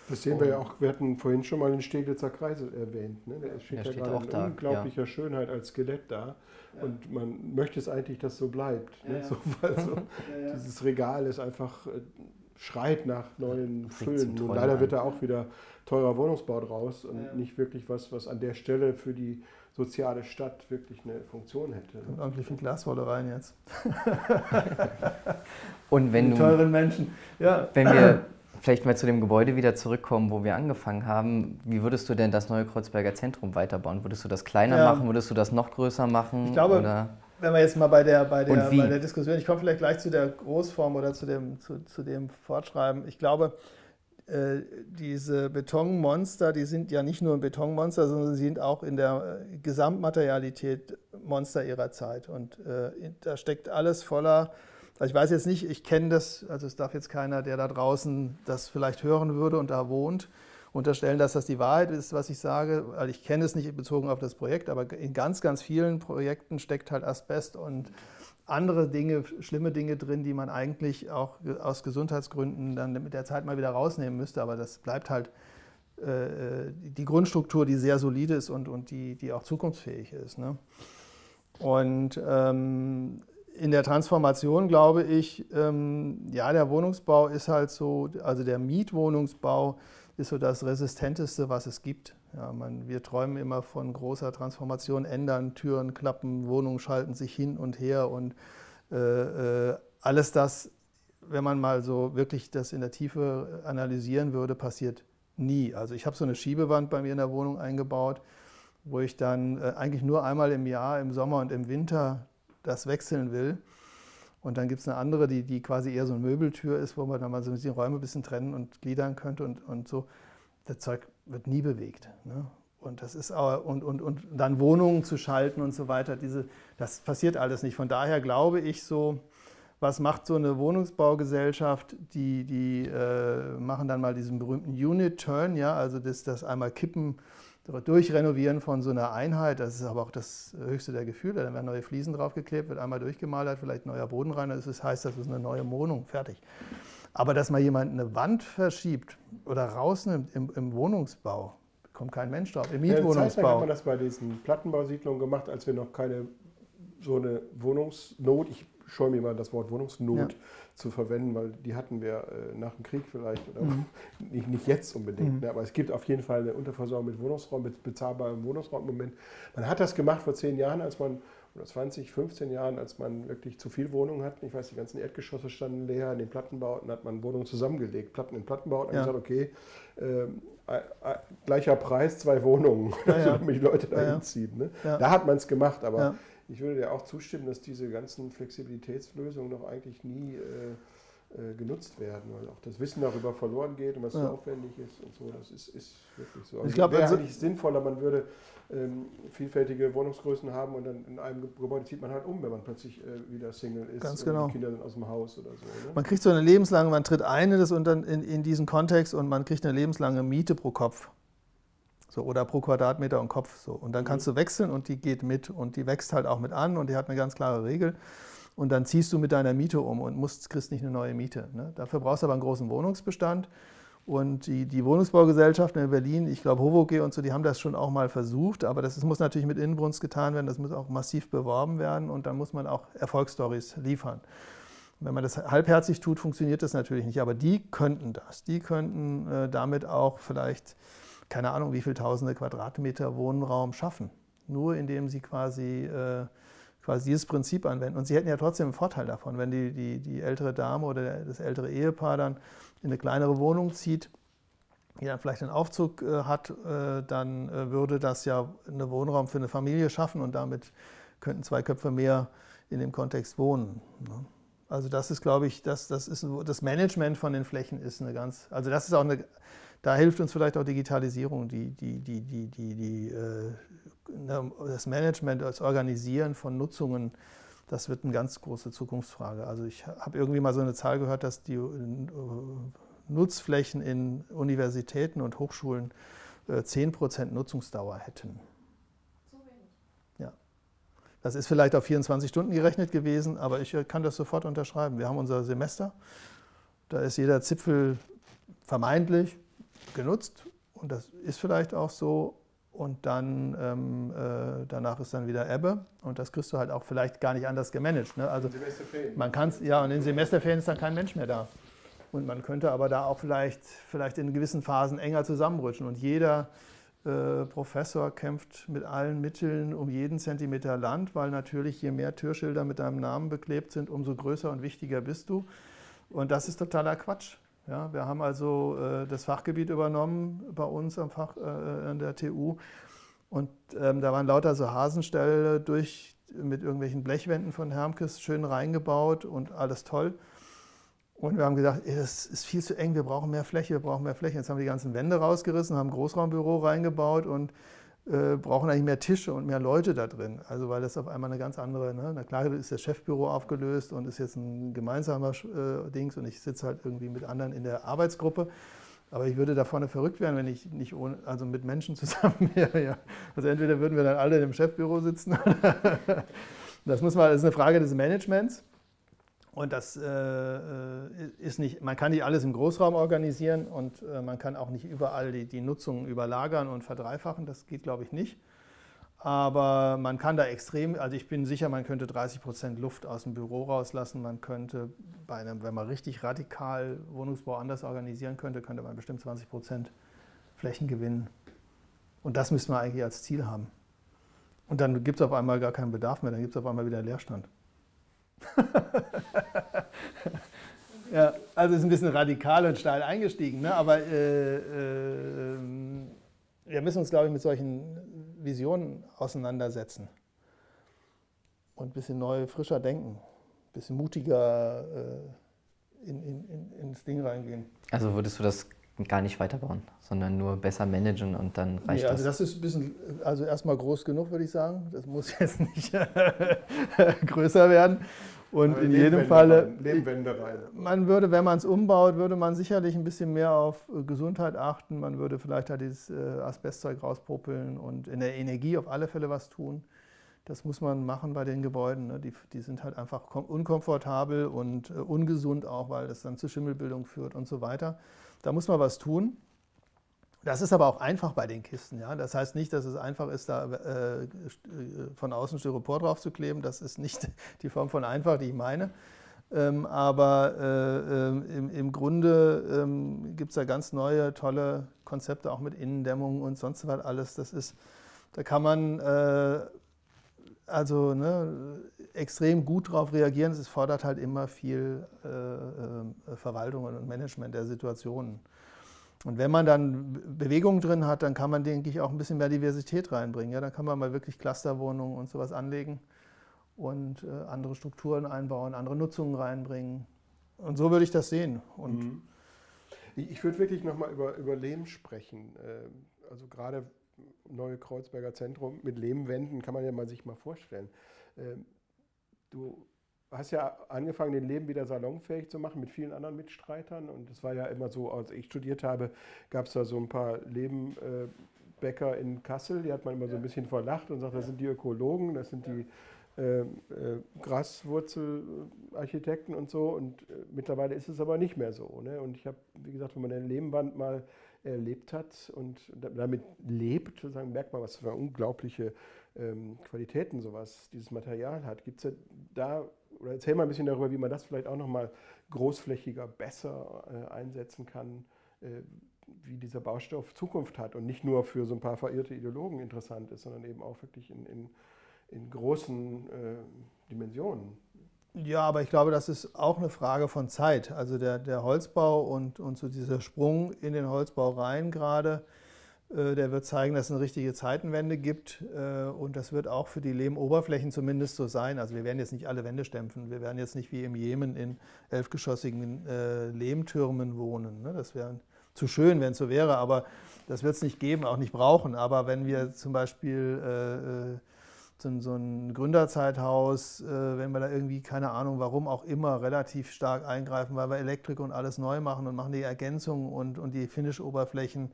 Das sehen wir ja auch, wir hatten vorhin schon mal den Steglitzer Kreisel erwähnt. Ne? Der steht ja, steht gerade in da, unglaublicher ja. Schönheit als Skelett da. Und man möchte es eigentlich, dass so bleibt. Ne? So, (laughs) also dieses Regal ist einfach, äh, schreit nach neuen Füllen. Und leider wird da auch wieder teurer Wohnungsbau draus und nicht wirklich was, was an der Stelle für die soziale Stadt wirklich eine Funktion hätte. Und irgendwie viel Glaswolle rein jetzt. und wenn die teuren Menschen. Ja. Wenn wir vielleicht mal zu dem Gebäude wieder zurückkommen, wo wir angefangen haben. Wie würdest du denn das neue Kreuzberger Zentrum weiterbauen? Würdest du das kleiner ja. machen? Würdest du das noch größer machen? Ich glaube, oder? wenn wir jetzt mal bei der, bei, der, bei der Diskussion, ich komme vielleicht gleich zu der Großform oder zu dem, zu, zu dem Fortschreiben. Ich glaube, äh, diese Betonmonster, die sind ja nicht nur ein Betonmonster, sondern sie sind auch in der äh, Gesamtmaterialität Monster ihrer Zeit. Und äh, da steckt alles voller also ich weiß jetzt nicht, ich kenne das, also es darf jetzt keiner, der da draußen das vielleicht hören würde und da wohnt, unterstellen, dass das die Wahrheit ist, was ich sage, weil ich kenne es nicht bezogen auf das Projekt, aber in ganz, ganz vielen Projekten steckt halt Asbest und andere Dinge, schlimme Dinge drin, die man eigentlich auch aus Gesundheitsgründen dann mit der Zeit mal wieder rausnehmen müsste, aber das bleibt halt äh, die Grundstruktur, die sehr solide ist und, und die, die auch zukunftsfähig ist. Ne? Und ähm, in der Transformation glaube ich, ähm, ja, der Wohnungsbau ist halt so, also der Mietwohnungsbau ist so das Resistenteste, was es gibt. Ja, man, wir träumen immer von großer Transformation, ändern, Türen klappen, Wohnungen schalten sich hin und her und äh, äh, alles das, wenn man mal so wirklich das in der Tiefe analysieren würde, passiert nie. Also ich habe so eine Schiebewand bei mir in der Wohnung eingebaut, wo ich dann äh, eigentlich nur einmal im Jahr, im Sommer und im Winter das wechseln will. Und dann gibt es eine andere, die, die quasi eher so eine Möbeltür ist, wo man dann mal so die Räume ein bisschen trennen und gliedern könnte und, und so. Das Zeug wird nie bewegt. Ne? Und das ist auch, und, und, und dann Wohnungen zu schalten und so weiter, diese, das passiert alles nicht. Von daher glaube ich so, was macht so eine Wohnungsbaugesellschaft? Die, die äh, machen dann mal diesen berühmten Unit-Turn, ja, also das, das einmal kippen Durchrenovieren von so einer Einheit, das ist aber auch das höchste der Gefühle. Dann werden neue Fliesen draufgeklebt, wird einmal durchgemalert, vielleicht neuer Boden rein, das ist, heißt, das ist eine neue Wohnung, fertig. Aber dass mal jemand eine Wand verschiebt oder rausnimmt im, im Wohnungsbau, kommt kein Mensch drauf. Im Mietwohnungsbau. Ja, hat man das bei diesen Plattenbausiedlungen gemacht, als wir noch keine so eine Wohnungsnot, ich scheue mir mal das Wort Wohnungsnot ja. Zu verwenden, weil die hatten wir äh, nach dem Krieg vielleicht oder mhm. (laughs) nicht, nicht jetzt unbedingt. Mhm. Ne? Aber es gibt auf jeden Fall eine Unterversorgung mit Wohnungsraum, mit bezahlbarem Wohnungsraum im Moment. Man hat das gemacht vor zehn Jahren, als man oder 20, 15 Jahren, als man wirklich zu viel Wohnungen hat. Ich weiß, die ganzen Erdgeschosse standen leer. In den Plattenbauten hat man Wohnungen zusammengelegt, Platten in Plattenbauten. Und ja. gesagt, okay, äh, äh, gleicher Preis, zwei Wohnungen, (laughs) ja, ja. damit die Leute da hinziehen. Ne? Da hat man es gemacht, aber ich würde dir auch zustimmen, dass diese ganzen Flexibilitätslösungen noch eigentlich nie äh, äh, genutzt werden, weil auch das Wissen darüber verloren geht und was ja. so aufwendig ist und so. Das ist, ist wirklich so. Also ich glaube, wäre also eigentlich sinnvoller, man würde ähm, vielfältige Wohnungsgrößen haben und dann in einem Gebäude zieht man halt um, wenn man plötzlich äh, wieder Single ist Ganz genau. und die Kinder sind aus dem Haus oder so. Ne? Man kriegt so eine lebenslange, man tritt ein in, das, in, in diesen Kontext und man kriegt eine lebenslange Miete pro Kopf. So, oder pro Quadratmeter und Kopf. So. Und dann kannst mhm. du wechseln und die geht mit und die wächst halt auch mit an und die hat eine ganz klare Regel. Und dann ziehst du mit deiner Miete um und musst, kriegst nicht eine neue Miete. Ne? Dafür brauchst du aber einen großen Wohnungsbestand. Und die, die Wohnungsbaugesellschaften in Berlin, ich glaube Hovoge und so, die haben das schon auch mal versucht, aber das, das muss natürlich mit Inbrunst getan werden, das muss auch massiv beworben werden und dann muss man auch Erfolgsstories liefern. wenn man das halbherzig tut, funktioniert das natürlich nicht, aber die könnten das. Die könnten äh, damit auch vielleicht keine Ahnung, wie viele tausende Quadratmeter Wohnraum schaffen. Nur indem sie quasi, äh, quasi dieses Prinzip anwenden. Und sie hätten ja trotzdem einen Vorteil davon, wenn die, die, die ältere Dame oder das ältere Ehepaar dann in eine kleinere Wohnung zieht, die dann vielleicht einen Aufzug äh, hat, äh, dann äh, würde das ja einen Wohnraum für eine Familie schaffen und damit könnten zwei Köpfe mehr in dem Kontext wohnen. Ne? Also das ist, glaube ich, das, das, ist, das Management von den Flächen ist eine ganz, also das ist auch eine, da hilft uns vielleicht auch Digitalisierung, die, die, die, die, die, die, äh, ne, das Management, das Organisieren von Nutzungen, das wird eine ganz große Zukunftsfrage. Also ich habe irgendwie mal so eine Zahl gehört, dass die äh, Nutzflächen in Universitäten und Hochschulen 10% äh, Nutzungsdauer hätten. So wenig. Ja. Das ist vielleicht auf 24 Stunden gerechnet gewesen, aber ich kann das sofort unterschreiben. Wir haben unser Semester, da ist jeder Zipfel vermeintlich genutzt und das ist vielleicht auch so. Und dann ähm, äh, danach ist dann wieder Ebbe und das kriegst du halt auch vielleicht gar nicht anders gemanagt. Ne? Also man kann es, ja, und in Semesterferien ist dann kein Mensch mehr da. Und man könnte aber da auch vielleicht, vielleicht in gewissen Phasen enger zusammenrutschen. Und jeder äh, Professor kämpft mit allen Mitteln um jeden Zentimeter Land, weil natürlich je mehr Türschilder mit deinem Namen beklebt sind, umso größer und wichtiger bist du. Und das ist totaler Quatsch. Ja, wir haben also äh, das Fachgebiet übernommen bei uns am Fach, äh, an der TU. Und ähm, da waren lauter so Hasenställe durch, mit irgendwelchen Blechwänden von Hermkes schön reingebaut und alles toll. Und wir haben gedacht, es ist viel zu eng, wir brauchen mehr Fläche, wir brauchen mehr Fläche. Jetzt haben wir die ganzen Wände rausgerissen, haben ein Großraumbüro reingebaut und äh, brauchen eigentlich mehr Tische und mehr Leute da drin. Also weil das auf einmal eine ganz andere, ne? na klar ist das Chefbüro aufgelöst und ist jetzt ein gemeinsamer äh, Dings und ich sitze halt irgendwie mit anderen in der Arbeitsgruppe. Aber ich würde da vorne verrückt werden, wenn ich nicht ohne, also mit Menschen zusammen (laughs) wäre. Ja. Also entweder würden wir dann alle im Chefbüro sitzen. (laughs) das muss man, das ist eine Frage des Managements. Und das äh, äh, ist nicht, man kann nicht alles im Großraum organisieren und äh, man kann auch nicht überall die, die Nutzung überlagern und verdreifachen. Das geht, glaube ich, nicht. Aber man kann da extrem, also ich bin sicher, man könnte 30 Prozent Luft aus dem Büro rauslassen. Man könnte, bei einem, wenn man richtig radikal Wohnungsbau anders organisieren könnte, könnte man bestimmt 20 Prozent Flächen gewinnen. Und das müssen wir eigentlich als Ziel haben. Und dann gibt es auf einmal gar keinen Bedarf mehr, dann gibt es auf einmal wieder Leerstand. (laughs) ja, also ist ein bisschen radikal und steil eingestiegen, ne? aber äh, äh, wir müssen uns, glaube ich, mit solchen Visionen auseinandersetzen und ein bisschen neu, frischer denken, ein bisschen mutiger äh, in, in, in, ins Ding reingehen. Also würdest du das gar nicht weiterbauen, sondern nur besser managen und dann reicht nee, also das. ist ein bisschen, also erstmal groß genug, würde ich sagen. Das muss jetzt nicht (laughs) größer werden. Und in jedem Fall, man würde, wenn man es umbaut, würde man sicherlich ein bisschen mehr auf äh, Gesundheit achten. Man würde vielleicht halt dieses äh, Asbestzeug rauspopeln und in der Energie auf alle Fälle was tun. Das muss man machen bei den Gebäuden. Ne? Die, die sind halt einfach unkomfortabel und äh, ungesund auch, weil das dann zu Schimmelbildung führt und so weiter. Da muss man was tun. Das ist aber auch einfach bei den Kisten. Ja? Das heißt nicht, dass es einfach ist, da äh, von außen Styropor drauf zu kleben. Das ist nicht (laughs) die Form von einfach, die ich meine. Ähm, aber äh, ähm, im, im, Grunde ähm, gibt es da ganz neue, tolle Konzepte, auch mit Innendämmung und sonst was alles. Das ist, da kann man äh, also ne, extrem gut darauf reagieren. Es fordert halt immer viel äh, äh, Verwaltung und Management der Situationen. Und wenn man dann Bewegung drin hat, dann kann man, denke ich, auch ein bisschen mehr Diversität reinbringen. Ja, dann kann man mal wirklich Clusterwohnungen und sowas anlegen und äh, andere Strukturen einbauen, andere Nutzungen reinbringen. Und so würde ich das sehen. Und mhm. Ich würde wirklich nochmal über, über Lehm sprechen. Äh, also gerade neue Kreuzberger Zentrum mit Lehmwänden kann man ja mal sich mal vorstellen. Ähm, du hast ja angefangen, den Leben wieder salonfähig zu machen mit vielen anderen Mitstreitern. Und es war ja immer so, als ich studiert habe, gab es da so ein paar Lebenbäcker in Kassel, die hat man immer so ein bisschen verlacht und sagt, das sind die Ökologen, das sind die äh, äh, Graswurzelarchitekten und so. Und äh, mittlerweile ist es aber nicht mehr so. Ne? Und ich habe, wie gesagt, wenn man den Lehmwand mal erlebt hat und damit lebt, sozusagen, merkt man, was für unglaubliche ähm, Qualitäten sowas, dieses Material hat. Gibt es da oder erzähl mal ein bisschen darüber, wie man das vielleicht auch nochmal großflächiger besser äh, einsetzen kann. Äh, wie dieser Baustoff Zukunft hat und nicht nur für so ein paar verirrte Ideologen interessant ist, sondern eben auch wirklich in, in, in großen äh, Dimensionen. Ja, aber ich glaube, das ist auch eine Frage von Zeit. Also der, der Holzbau und, und so dieser Sprung in den Holzbau rein gerade, der wird zeigen, dass es eine richtige Zeitenwende gibt. Äh, und das wird auch für die Lehmoberflächen zumindest so sein. Also wir werden jetzt nicht alle Wände stempfen. Wir werden jetzt nicht wie im Jemen in elfgeschossigen äh, Lehmtürmen wohnen. Ne? Das wäre zu schön, wenn es so wäre, aber das wird es nicht geben, auch nicht brauchen. Aber wenn wir zum Beispiel so, ein Gründerzeithaus, äh, wenn wir da irgendwie, keine Ahnung, warum auch immer, relativ stark eingreifen, weil wir Elektrik und alles neu machen und machen die Ergänzungen und, und die Finish-Oberflächen, äh,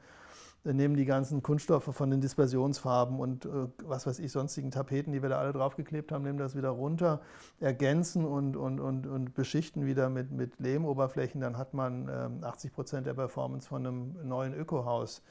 nehmen die ganzen Kunststoffe von den Dispersionsfarben und äh, was weiß ich, sonstigen Tapeten, die wir da alle draufgeklebt haben, nehmen das wieder runter, ergänzen und, und, und, und beschichten wieder mit, mit Lehmoberflächen, dann hat man 80 ähm, Prozent der Performance von einem neuen Ökohaus.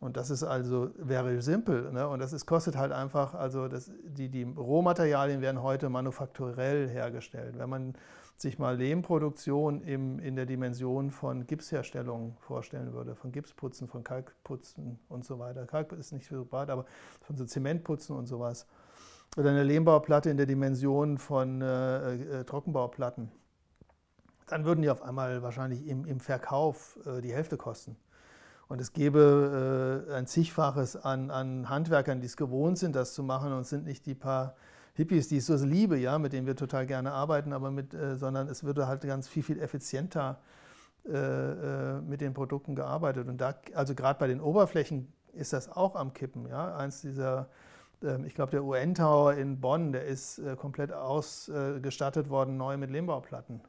Und das ist also very simple. Ne? Und das ist, kostet halt einfach, also das, die, die Rohmaterialien werden heute manufakturell hergestellt. Wenn man sich mal Lehmproduktion im, in der Dimension von Gipsherstellung vorstellen würde, von Gipsputzen, von Kalkputzen und so weiter. Kalk ist nicht so breit, aber von so Zementputzen und sowas. Oder eine Lehmbauplatte in der Dimension von äh, äh, Trockenbauplatten. Dann würden die auf einmal wahrscheinlich im, im Verkauf äh, die Hälfte kosten. Und es gäbe äh, ein zigfaches an, an Handwerkern, die es gewohnt sind, das zu machen und sind nicht die paar Hippies, die ich so liebe, ja, mit denen wir total gerne arbeiten, aber mit, äh, sondern es würde halt ganz viel, viel effizienter äh, äh mit den Produkten gearbeitet. Und da, also gerade bei den Oberflächen ist das auch am Kippen. Ja? Eins dieser, ähm, ich glaube, der UN-Tower in Bonn, der ist äh, komplett ausgestattet worden, neu mit Lehmbauplatten.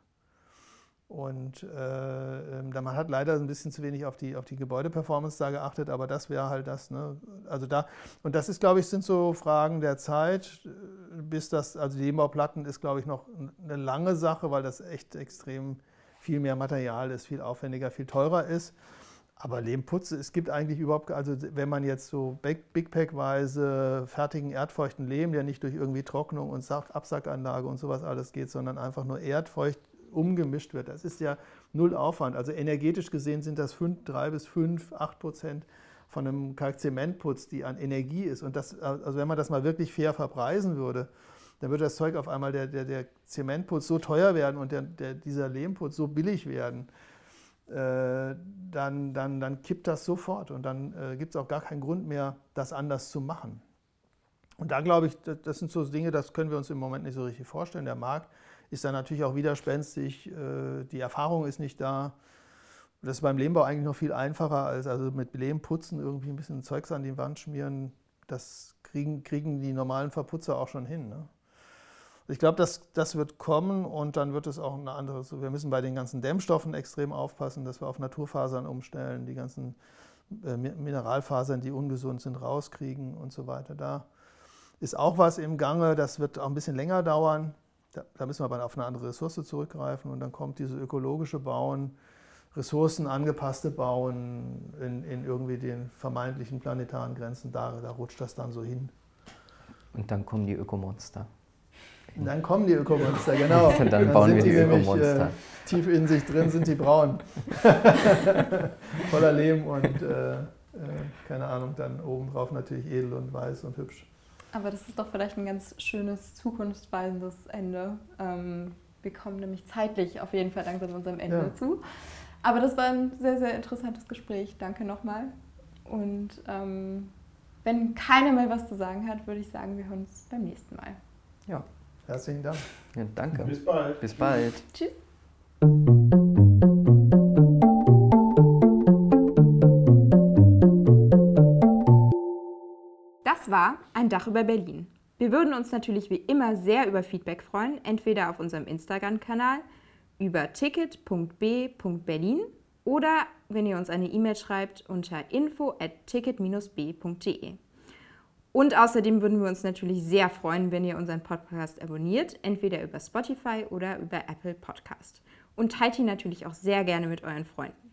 Und äh, ähm, man hat leider ein bisschen zu wenig auf die, auf die Gebäudeperformance da geachtet, aber das wäre halt das. Ne? Also da, und das ist, glaube ich, sind so Fragen der Zeit, bis das, also die Lehmbauplatten ist, glaube ich, noch eine lange Sache, weil das echt extrem viel mehr Material ist, viel aufwendiger, viel teurer ist. Aber Lehmputze, es gibt eigentlich überhaupt, also wenn man jetzt so Big Pack-weise fertigen erdfeuchten Lehm, der nicht durch irgendwie Trocknung und Absackanlage und sowas alles geht, sondern einfach nur erdfeucht umgemischt wird. Das ist ja null Aufwand. Also energetisch gesehen sind das 5, 3 bis 5, 8 Prozent von einem Kalkzementputz, die an Energie ist. Und das, also wenn man das mal wirklich fair verpreisen würde, dann würde das Zeug auf einmal, der, der, der Zementputz so teuer werden und der, der, dieser Lehmputz so billig werden, äh, dann, dann, dann kippt das sofort und dann äh, gibt es auch gar keinen Grund mehr, das anders zu machen. Und da glaube ich, das sind so Dinge, das können wir uns im Moment nicht so richtig vorstellen. Der Markt ist dann natürlich auch widerspenstig, äh, die Erfahrung ist nicht da. Das ist beim Lehmbau eigentlich noch viel einfacher als also mit Lehm putzen, irgendwie ein bisschen Zeugs an die Wand schmieren. Das kriegen, kriegen die normalen Verputzer auch schon hin. Ne? Ich glaube, das, das wird kommen und dann wird es auch eine andere. Wir müssen bei den ganzen Dämmstoffen extrem aufpassen, dass wir auf Naturfasern umstellen, die ganzen äh, Mineralfasern, die ungesund sind, rauskriegen und so weiter. Da ist auch was im Gange, das wird auch ein bisschen länger dauern. Da, da müssen wir aber auf eine andere Ressource zurückgreifen und dann kommt dieses ökologische Bauen, ressourcenangepasste Bauen in, in irgendwie den vermeintlichen planetaren Grenzen, da, da rutscht das dann so hin. Und dann kommen die Ökomonster. Und dann kommen die Ökomonster, genau. Und (laughs) dann, dann bauen wir die, die Ökomonster. Äh, tief in sich drin sind die braun. (laughs) Voller Lehm und äh, äh, keine Ahnung, dann obendrauf natürlich edel und weiß und hübsch. Aber das ist doch vielleicht ein ganz schönes, zukunftsweisendes Ende. Ähm, wir kommen nämlich zeitlich auf jeden Fall langsam unserem Ende ja. zu. Aber das war ein sehr, sehr interessantes Gespräch. Danke nochmal. Und ähm, wenn keiner mehr was zu sagen hat, würde ich sagen, wir hören uns beim nächsten Mal. Ja, herzlichen Dank. Ja, danke. Bis bald. Bis bald. Tschüss. War ein Dach über Berlin. Wir würden uns natürlich wie immer sehr über Feedback freuen, entweder auf unserem Instagram-Kanal über ticket.b.berlin oder wenn ihr uns eine E-Mail schreibt unter info at ticket-b.de. Und außerdem würden wir uns natürlich sehr freuen, wenn ihr unseren Podcast abonniert, entweder über Spotify oder über Apple Podcast. Und teilt ihn natürlich auch sehr gerne mit euren Freunden.